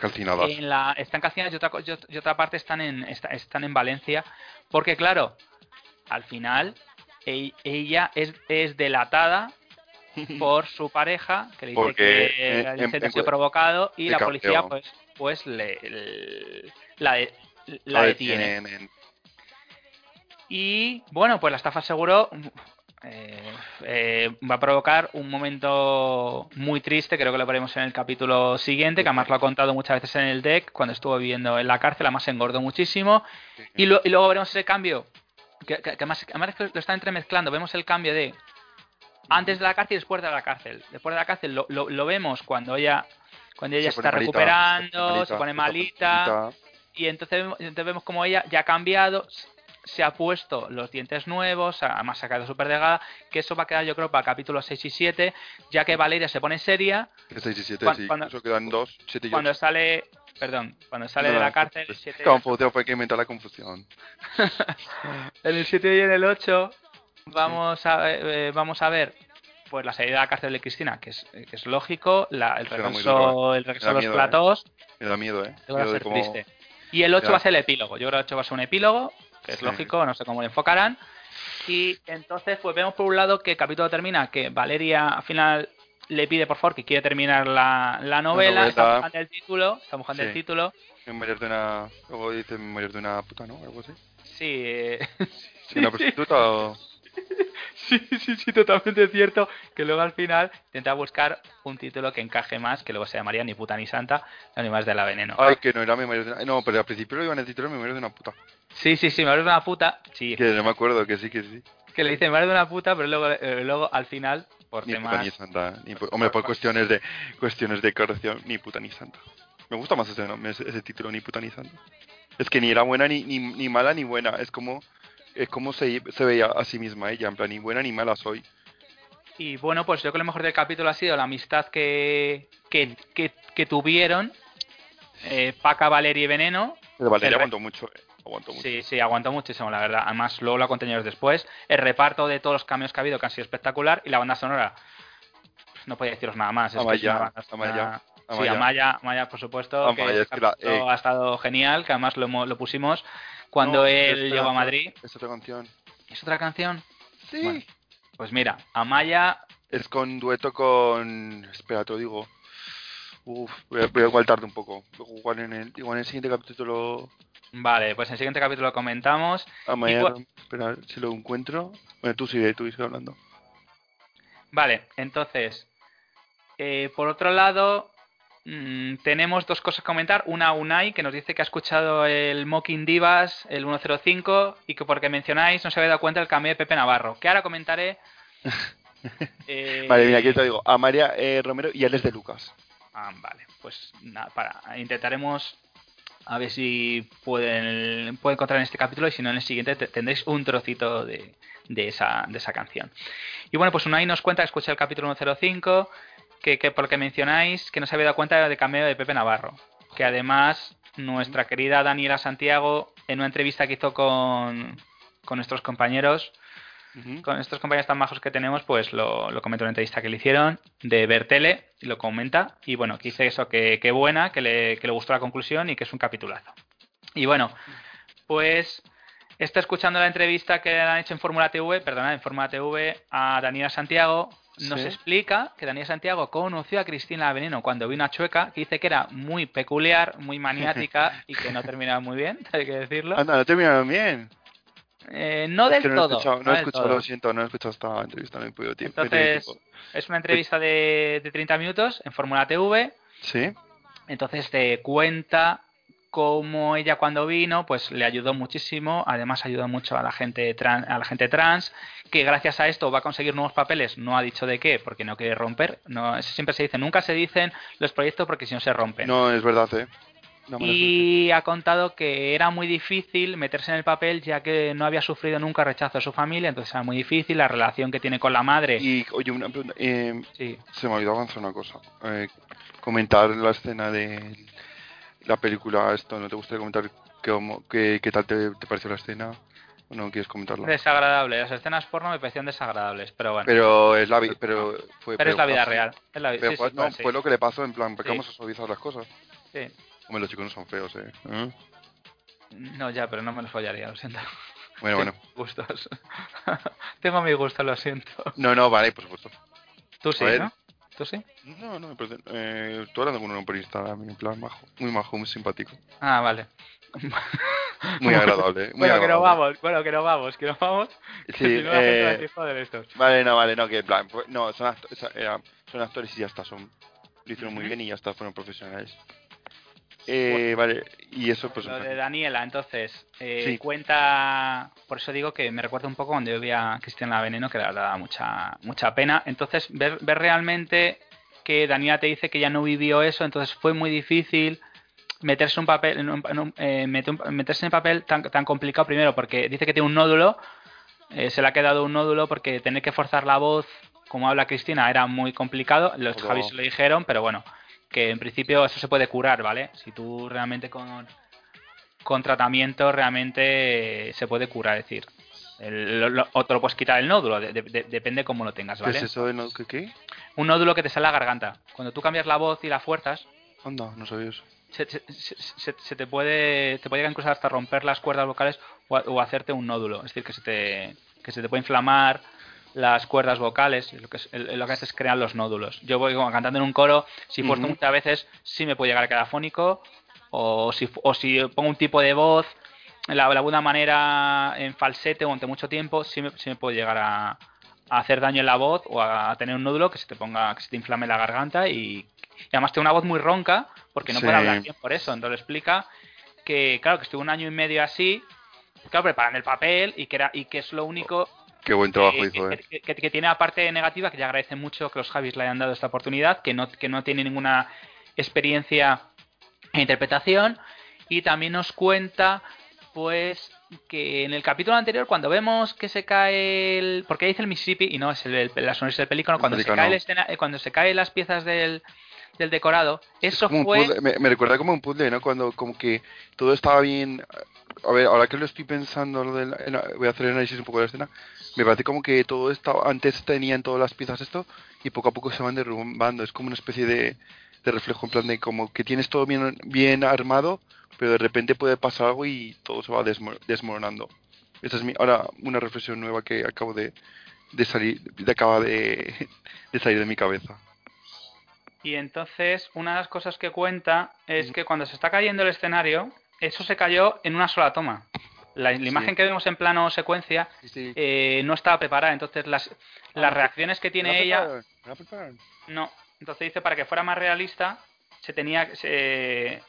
Calcinadas. en la están calcinadas y otra, y parte están en están en Valencia, porque claro, al final e- ella es, es delatada *laughs* por su pareja que le dice Porque, que el incendio ha sido provocado y la policía pues pues le, le- la, de- detiene. Y bueno, pues la estafa seguro eh, eh, va a provocar un momento muy triste, creo que lo veremos en el capítulo siguiente, que además lo ha contado muchas veces en el deck, cuando estuvo viviendo en la cárcel, además se engordó muchísimo. Y, lo- y luego veremos ese cambio, que, que- que además, además es que lo está entremezclando, vemos el cambio de antes de la cárcel y después de la cárcel. Después de la cárcel lo, lo- lo vemos cuando ella, cuando ella se está malita, recuperando, se pone malita, y entonces, vemos- entonces vemos como ella ya ha cambiado, se ha puesto los dientes nuevos, además se ha quedado súper delgada, que eso va a quedar yo creo para capítulos 6 y 7, ya que Valeria se pone seria Que 6 y 7, Cuan- sí. cuando- Eso quedan 2, 7 y 8. cuando sale, perdón, cuando sale de la cárcel, el 7 Confusión fue que inventó la confusión. *laughs* en el 7 y en el 8 vamos a, eh, vamos a ver pues la salida de la cárcel de Cristina, que es, que es lógico, la- el regreso, el regreso a los miedo, ¿eh? platós, Me da miedo, ¿eh? Miedo de cómo-. Y el 8 Ya. va a ser el epílogo. Yo creo que el 8 va a ser un epílogo, que es Sí. lógico, no sé cómo lo enfocarán. Y entonces, pues vemos por un lado que el capítulo termina, que Valeria al final le pide por favor que quiere terminar la, la novela, novela. está buscando el título, está buscando el título. Me morir de una... Luego dice me morir de una puta, ¿no? Algo así. Sí, eh, *laughs* ¿Sí, ¿Una prostituta o...? *laughs* sí, sí, sí, totalmente cierto. Que luego al final intenta buscar un título que encaje más, que luego se llamaría Ni puta ni santa, ni más de la veneno. Ay, que no era me morir de una... No, pero al principio lo iban a titular me morir de una puta. Sí, sí, sí, me hablas de una puta. Sí, Que no me acuerdo, que sí, que sí. que le dice me hablas de una puta, pero luego, eh, luego al final, por Ni temas. puta ni santa. Ni pu- Hombre, por cuestiones de cuestiones de corrección, ni puta ni santa. Me gusta más ese, nombre, ese, ese título, ni puta ni santa. Es que ni era buena, ni, ni, ni mala, ni buena. Es como es como se, se veía a sí misma ella. En plan, ni buena ni mala soy. Y bueno, pues yo creo que lo mejor del capítulo ha sido la amistad que, que, que, que tuvieron eh, Paca, Valeria y Veneno. Pero Valeria aguantó mucho. Aguantó mucho. Sí, sí, aguantó muchísimo, la verdad. Además, luego lo ha contenido después. El reparto de todos los cambios que ha habido, que han sido espectacular. Y la banda sonora, no podía deciros nada más. Es que es una Amaya, Sí, Amaya. Amaya, por supuesto. Amaya, que es que la- capítulo eh. ha estado genial, que además lo, lo pusimos cuando No, él espera, llegó a Madrid. Es otra canción. ¿Es otra canción? Sí. Bueno. Pues mira, Amaya Es con dueto con. Espera, te lo digo. Uf, voy a, voy a igual tarde un poco. Igual en el, igual en el siguiente capítulo. Vale, pues en el siguiente capítulo lo comentamos. Amaya, Igual- espera, si lo encuentro. Bueno, tú sigue, tú sigue hablando. Vale, entonces, eh, por otro lado, mm, tenemos dos cosas que comentar. Una, Unai, que nos dice que ha escuchado el Mocking Divas, el 105, y que porque mencionáis no se había dado cuenta del cambio de Pepe Navarro, que ahora comentaré. *laughs* Eh, Vale, mira, aquí te digo. A María eh, Romero y él es de Lucas. Ah, vale, pues nada, para, intentaremos a ver si pueden, pueden encontrar en este capítulo y si no en el siguiente te- tendréis un trocito de, de, esa, de esa canción. Y bueno, pues Unai nos cuenta que escucha el capítulo 105, que, que por lo que mencionáis, que no se había dado cuenta de cameo de Pepe Navarro. Que además nuestra querida Daniela Santiago, en una entrevista que hizo con, con nuestros compañeros, Con estos compañeros tan majos que tenemos, pues lo, lo comenta en una entrevista que le hicieron de ver tele, y lo comenta, y bueno, que dice eso, que, que buena, que le, que le gustó la conclusión y que es un capitulazo. Y bueno, pues está escuchando la entrevista que le han hecho en Fórmula TV, perdona, en Fórmula TV a Daniela Santiago, nos Sí. explica que Daniel Santiago conoció a Cristina Veneno cuando vino a Chueca, que dice que era muy peculiar, muy *laughs* maniática y que no terminaba muy bien, *laughs* hay que decirlo. Anda, no terminaron bien. Eh, no Es del que no todo. escuchado, no he escuchado, lo siento, no he escuchado esta entrevista, no he podido tiempo. Entonces, es una entrevista de, de 30 minutos en Fórmula TV. Sí, Entonces te cuenta cómo ella cuando vino, pues le ayudó muchísimo. Además ayudó mucho a la gente trans, a la gente trans, que gracias a esto va a conseguir nuevos papeles. No ha dicho de qué, porque no quiere romper. No, siempre se dice. Nunca se dicen los proyectos porque si no se rompen. no, es verdad, ¿eh? No y ha contado que era muy difícil meterse en el papel ya que no había sufrido nunca rechazo de su familia, entonces era muy difícil la relación que tiene con la madre. Y, oye, una pregunta. eh, Sí. se me olvidó avanzar una cosa. Eh, comentar la escena de la película, esto, ¿no te gustaría comentar qué, qué, qué tal te, te pareció la escena? ¿O no quieres comentarla? Desagradable, las escenas porno me parecían desagradables, pero bueno. Pero es la, vi- pero fue, Pero es la vida real. Es la vi- pero sí, fue, sí, no, pues sí. fue lo que le pasó, en plan, porque vamos a suavizar las cosas. Sí. Hombre, los chicos no son feos, ¿eh? ¿Eh? No, ya, pero no me los follaría, lo siento. Bueno, bueno. *laughs* Gustos. *laughs* Tengo mi gusto, lo siento. No, no, vale, por supuesto. Tú sí. ¿no? ¿Tú sí? No, no, parece... Eh, tú con uno por Instagram, en plan, majo. Muy majo, muy simpático. Ah, vale. *laughs* Muy agradable, ¿eh? Muy bueno, que no agradable. vamos, bueno, que no vamos, que no vamos. que Sí, si no la gente va a eh, decir, "Joder, estos". Vale, no, vale, no, que en plan, pues, no, son, acto- era- son actores y ya está, son, lo hicieron muy bien y ya está, fueron profesionales. Eh, vale, y eso pues... Lo de Daniela, entonces, eh, Sí. cuenta, por eso digo que me recuerda un poco cuando yo vi a Cristiana Veneno, que la verdad da mucha, mucha pena. Entonces, ver, ver realmente que Daniela te dice que ya no vivió eso, entonces fue muy difícil meterse un papel, en un- eh, meterse en papel tan, tan complicado primero, porque dice que tiene un nódulo, eh, se le ha quedado un nódulo porque tener que forzar la voz, como habla Cristina, era muy complicado. Los. Javis lo dijeron, pero bueno, que en principio eso se puede curar, ¿vale? Si tú realmente con, con tratamiento realmente se puede curar, es decir, el, lo- lo- o te lo puedes quitar el nódulo, de- de- de- depende cómo lo tengas, ¿Qué ¿vale? es eso de no, qué, qué? Un nódulo que te sale a la garganta. Cuando tú cambias la voz y la fuerzas, Anda, no sabía eso. se, se- se- te puede te puede llegar incluso hasta romper las cuerdas vocales o, o hacerte un nódulo, es decir, que se te que se te puede inflamar las cuerdas vocales, lo que es, lo que hace es crear los nódulos. Yo voy como cantando en un coro, si fuerzo Ujú. muchas veces sí me puede llegar a quedar fónico o si o si pongo un tipo de voz la, de alguna manera en falsete o ante mucho tiempo sí me, sí me puede llegar a, a hacer daño en la voz o a, tener un nódulo que se te ponga que se te inflame la garganta y, y además tiene una voz muy ronca porque no Sí. puede hablar bien por eso entonces explica que claro que estuvo un año y medio así claro preparando el papel y que era y que es lo único Qué buen trabajo que, hizo, eh. que- que- que tiene la parte negativa que ya agradece mucho que los Javis le hayan dado esta oportunidad que no que no tiene ninguna experiencia en interpretación y también nos cuenta pues que en el capítulo anterior cuando vemos que se cae el porque dice el Mississippi y no es el, el- la sonrisa del pelícano El cuando se cae el escena- eh, cuando se caen las piezas del, del decorado eso fue me, me recuerda como un puzzle, ¿no? Cuando como que todo estaba bien... A ver, ahora que lo estoy pensando, lo del- voy a hacer el análisis un poco de la escena, me parece como que todo estaba... Antes tenían todas las piezas esto y poco a poco se van derrumbando. Es como una especie de, de reflejo, en plan de como que tienes todo bien, bien armado, pero de repente puede pasar algo y todo se va desmo- desmoronando. Esa es mi, ahora una reflexión nueva que acabo de, de salir, de acaba de, *laughs* de salir de mi cabeza. Y entonces, una de las cosas que cuenta es Ujú. que cuando se está cayendo el escenario, eso se cayó en una sola toma. La, la Sí. imagen que vemos en plano secuencia eh, no estaba preparada, entonces las, las Ah, reacciones que ¿Me tiene la ella, no. Entonces dice, para que fuera más realista, se tenía se,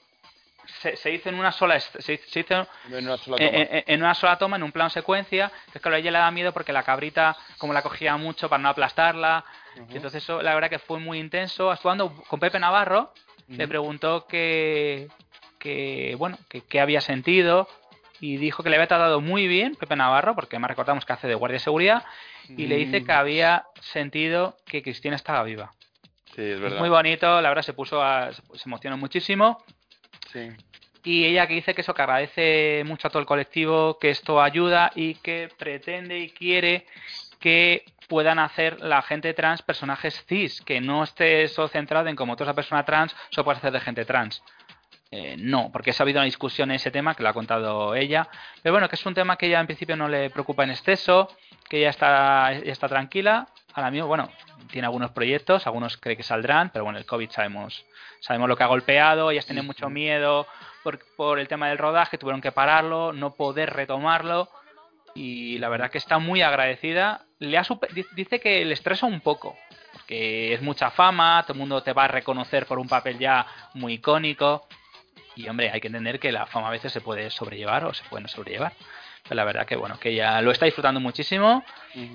se, se hizo en una sola se, hizo- se hizo En una sola toma. en- en una sola toma, en un plano secuencia, que claro, a ella le da miedo porque la cabrita, como la cogía mucho para no aplastarla, y entonces eso la verdad que fue muy intenso. Actuando con Pepe Navarro, le preguntó que, que bueno, que qué había sentido y dijo que le había tratado muy bien Pepe Navarro, porque más recordamos que hace de guardia de seguridad, y le dice que Mm, había sentido que Cristina estaba viva. Sí, es Es verdad. muy bonito, la verdad se puso a, se emocionó muchísimo. Sí. Y ella que dice que eso, que agradece mucho a todo el colectivo, que esto ayuda y que pretende y quiere que puedan hacer la gente trans personajes cis, que no esté eso centrado en como tú eres una persona trans, solo puedes hacer de gente trans. Eh, no, porque ha habido una discusión en ese tema que lo ha contado ella. Pero bueno, que es un tema que ella en principio no le preocupa en exceso, que ella está, ella está tranquila. Ahora mismo, bueno, tiene algunos proyectos, algunos cree que saldrán, pero bueno, el COVID sabemos, sabemos lo que ha golpeado, ellas tienen mucho miedo por, por el tema del rodaje, tuvieron que pararlo, no poder retomarlo y la verdad que está muy agradecida. Le ha dice que le estresa un poco, porque es mucha fama, todo el mundo te va a reconocer por un papel ya muy icónico. Y hombre, hay que entender que la fama a veces se puede sobrellevar o se puede no sobrellevar. Pero la verdad que bueno, que ella lo está disfrutando muchísimo.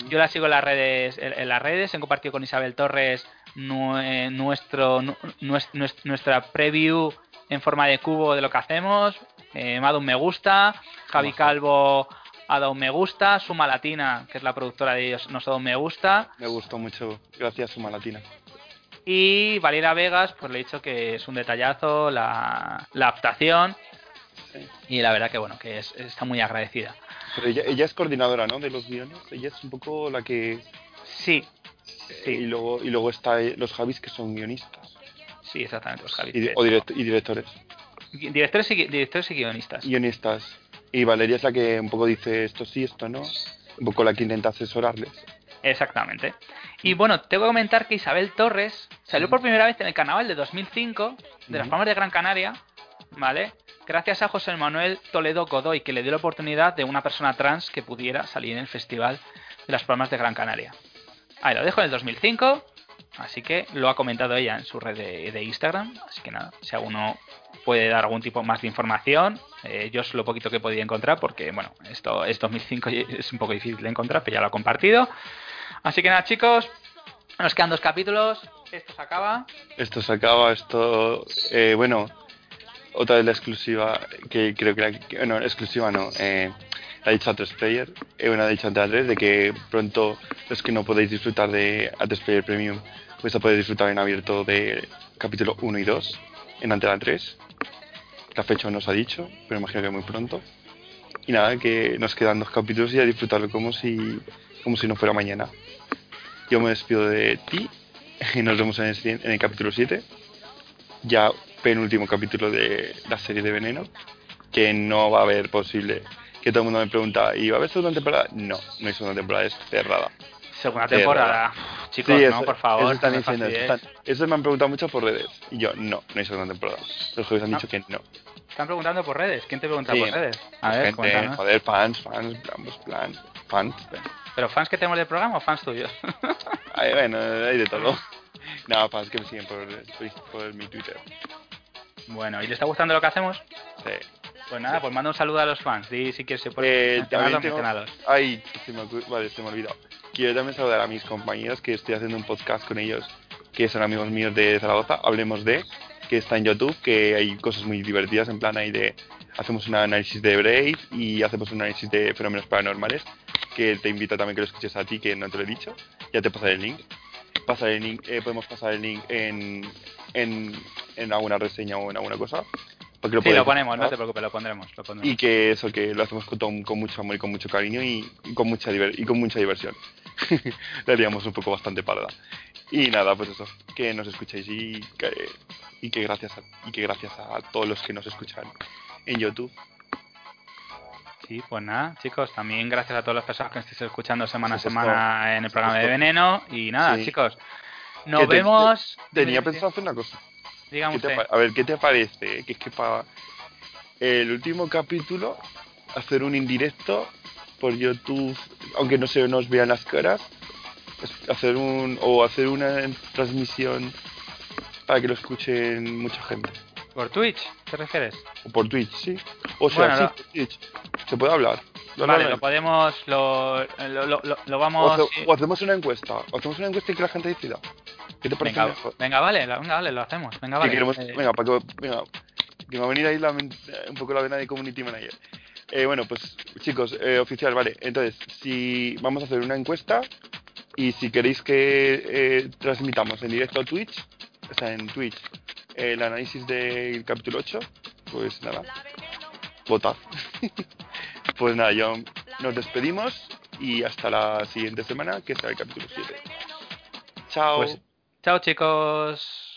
Yo la sigo en las redes, en, las redes, he compartido con Isabel Torres nuestro, nuestra preview en forma de cubo de lo que hacemos. Eh, me ha dado un me gusta. Javi Calvo ha dado un me gusta. Suma Latina, que es la productora de ellos, nos ha dado un me gusta. Me gustó mucho. Gracias, Suma Latina. Y Valera Vegas, pues le he dicho que es un detallazo la, la adaptación. Y la verdad que bueno, que es, está muy agradecida. Pero ella, ella, es coordinadora, ¿no? De los guiones. Ella es un poco la que. Sí. sí. Y luego y luego está eh, los Javis que son guionistas. Sí, exactamente, los Javis. Y, o y directores. Directores y, directores y guionistas. Guionistas. Y Valeria es la que un poco dice esto sí, esto no. Un poco la que intenta asesorarles. Exactamente. Y bueno, tengo que comentar que Isabel Torres salió por primera vez en el carnaval de 2005 de las Palmas de Gran Canaria, ¿vale? Gracias a José Manuel Toledo Godoy, que le dio la oportunidad de una persona trans que pudiera salir en el Festival de las Palmas de Gran Canaria. Ahí lo dejo en el 2005, así que lo ha comentado ella en su red de, Instagram, así que nada, si alguno puede dar algún tipo más de información, eh, yo es lo poquito que podido encontrar, porque bueno, esto es 2005 y es un poco difícil de encontrar, pero ya lo ha compartido. Así que nada, chicos, nos quedan dos capítulos. Esto se acaba. Esto se acaba, esto. Eh, bueno, otra vez la exclusiva, que creo que la. No, exclusiva no. Eh, la ha dicho a Player, eh, una ha dicho ante Andrés, de que pronto los que no podéis disfrutar de a Player Premium, pues a poder disfrutar en abierto de capítulo 1 y 2 en Antena 3. La fecha no os ha dicho, pero imagino que muy pronto. Y nada, que nos quedan dos capítulos y a disfrutarlo como si, como si no fuera mañana. Yo me despido de ti *laughs* y nos vemos en el, en el capítulo 7. Ya penúltimo capítulo de la serie de Veneno. Que no va a haber posible. Que todo el mundo me pregunta, ¿y va a haber segunda temporada? No, no hay segunda temporada, es cerrada. Segunda temporada. Chicos, no, por favor. Eso, están diciendo, eso, me han preguntado mucho por redes. Y yo, no, no hay segunda temporada. Los jueces han dicho que no. Están preguntando por redes. ¿Quién te pregunta por redes? A ver, gente, joder, fans, fans, plan, fans. ¿Pero fans que tenemos del programa o fans tuyos? *laughs* Ay, bueno, hay de todo. No, fans que me siguen por, por, mi Twitter. Bueno, ¿y le está gustando lo que hacemos? Sí. Pues nada, pues manda un saludo a los fans. Di si quieres se puede eh, también tengo... Ay, se me, vale, se me ha olvidado. Quiero también saludar a mis compañeros que estoy haciendo un podcast con ellos, que son amigos míos de Zaragoza. Hablemos de, que está en YouTube, que hay cosas muy divertidas, en plan ahí de... Hacemos un análisis de Brave y hacemos un análisis de fenómenos paranormales que te invito también que lo escuches a ti, que no te lo he dicho. Ya te pasaré el link. Pasar el link eh, podemos pasar el link en, en, en, alguna reseña o en alguna cosa. Porque lo sí, lo ponemos, no te preocupes, lo pondremos, lo pondremos, Y que eso, que lo hacemos con, con mucho amor y con mucho cariño y, con, mucha y con mucha diversión. *laughs* Le haríamos un poco bastante parda. Y nada, pues eso, que nos escuchéis y que, y que, gracias, y que gracias a todos los que nos escuchan en YouTube Sí, pues nada, chicos, también gracias a todas las personas que estéis escuchando semana a semana en el programa de Veneno. Y nada, chicos, nos vemos. tenía pensado hacer una cosa. Digamos. A ver, ¿qué te parece? Que es que para el último capítulo, hacer un indirecto por YouTube, aunque no se nos vean las caras, hacer un o hacer una transmisión para que lo escuchen mucha gente. ¿Por Twitch te refieres? O por Twitch, sí. O sea, sí, por Twitch. Se puede hablar. vale, lo podemos, lo, lo, lo, vamos... O, hacemos una encuesta. O hacemos una encuesta y que la gente decida. ¿Qué te parece venga, venga, vale, venga, vale, lo hacemos. Venga, vale. Eh, venga, para que, venga, que me va a venir ahí la, un poco la vena de Community Manager. Eh, bueno, pues chicos, eh, oficial, vale. Entonces, si vamos a hacer una encuesta y si queréis que eh, transmitamos en directo a Twitch, o sea, en Twitch, el análisis del capítulo 8, pues nada, votad. *laughs* pues nada, yo nos despedimos y hasta la siguiente semana, que será el capítulo 7. Chao. Pues, chao chicos.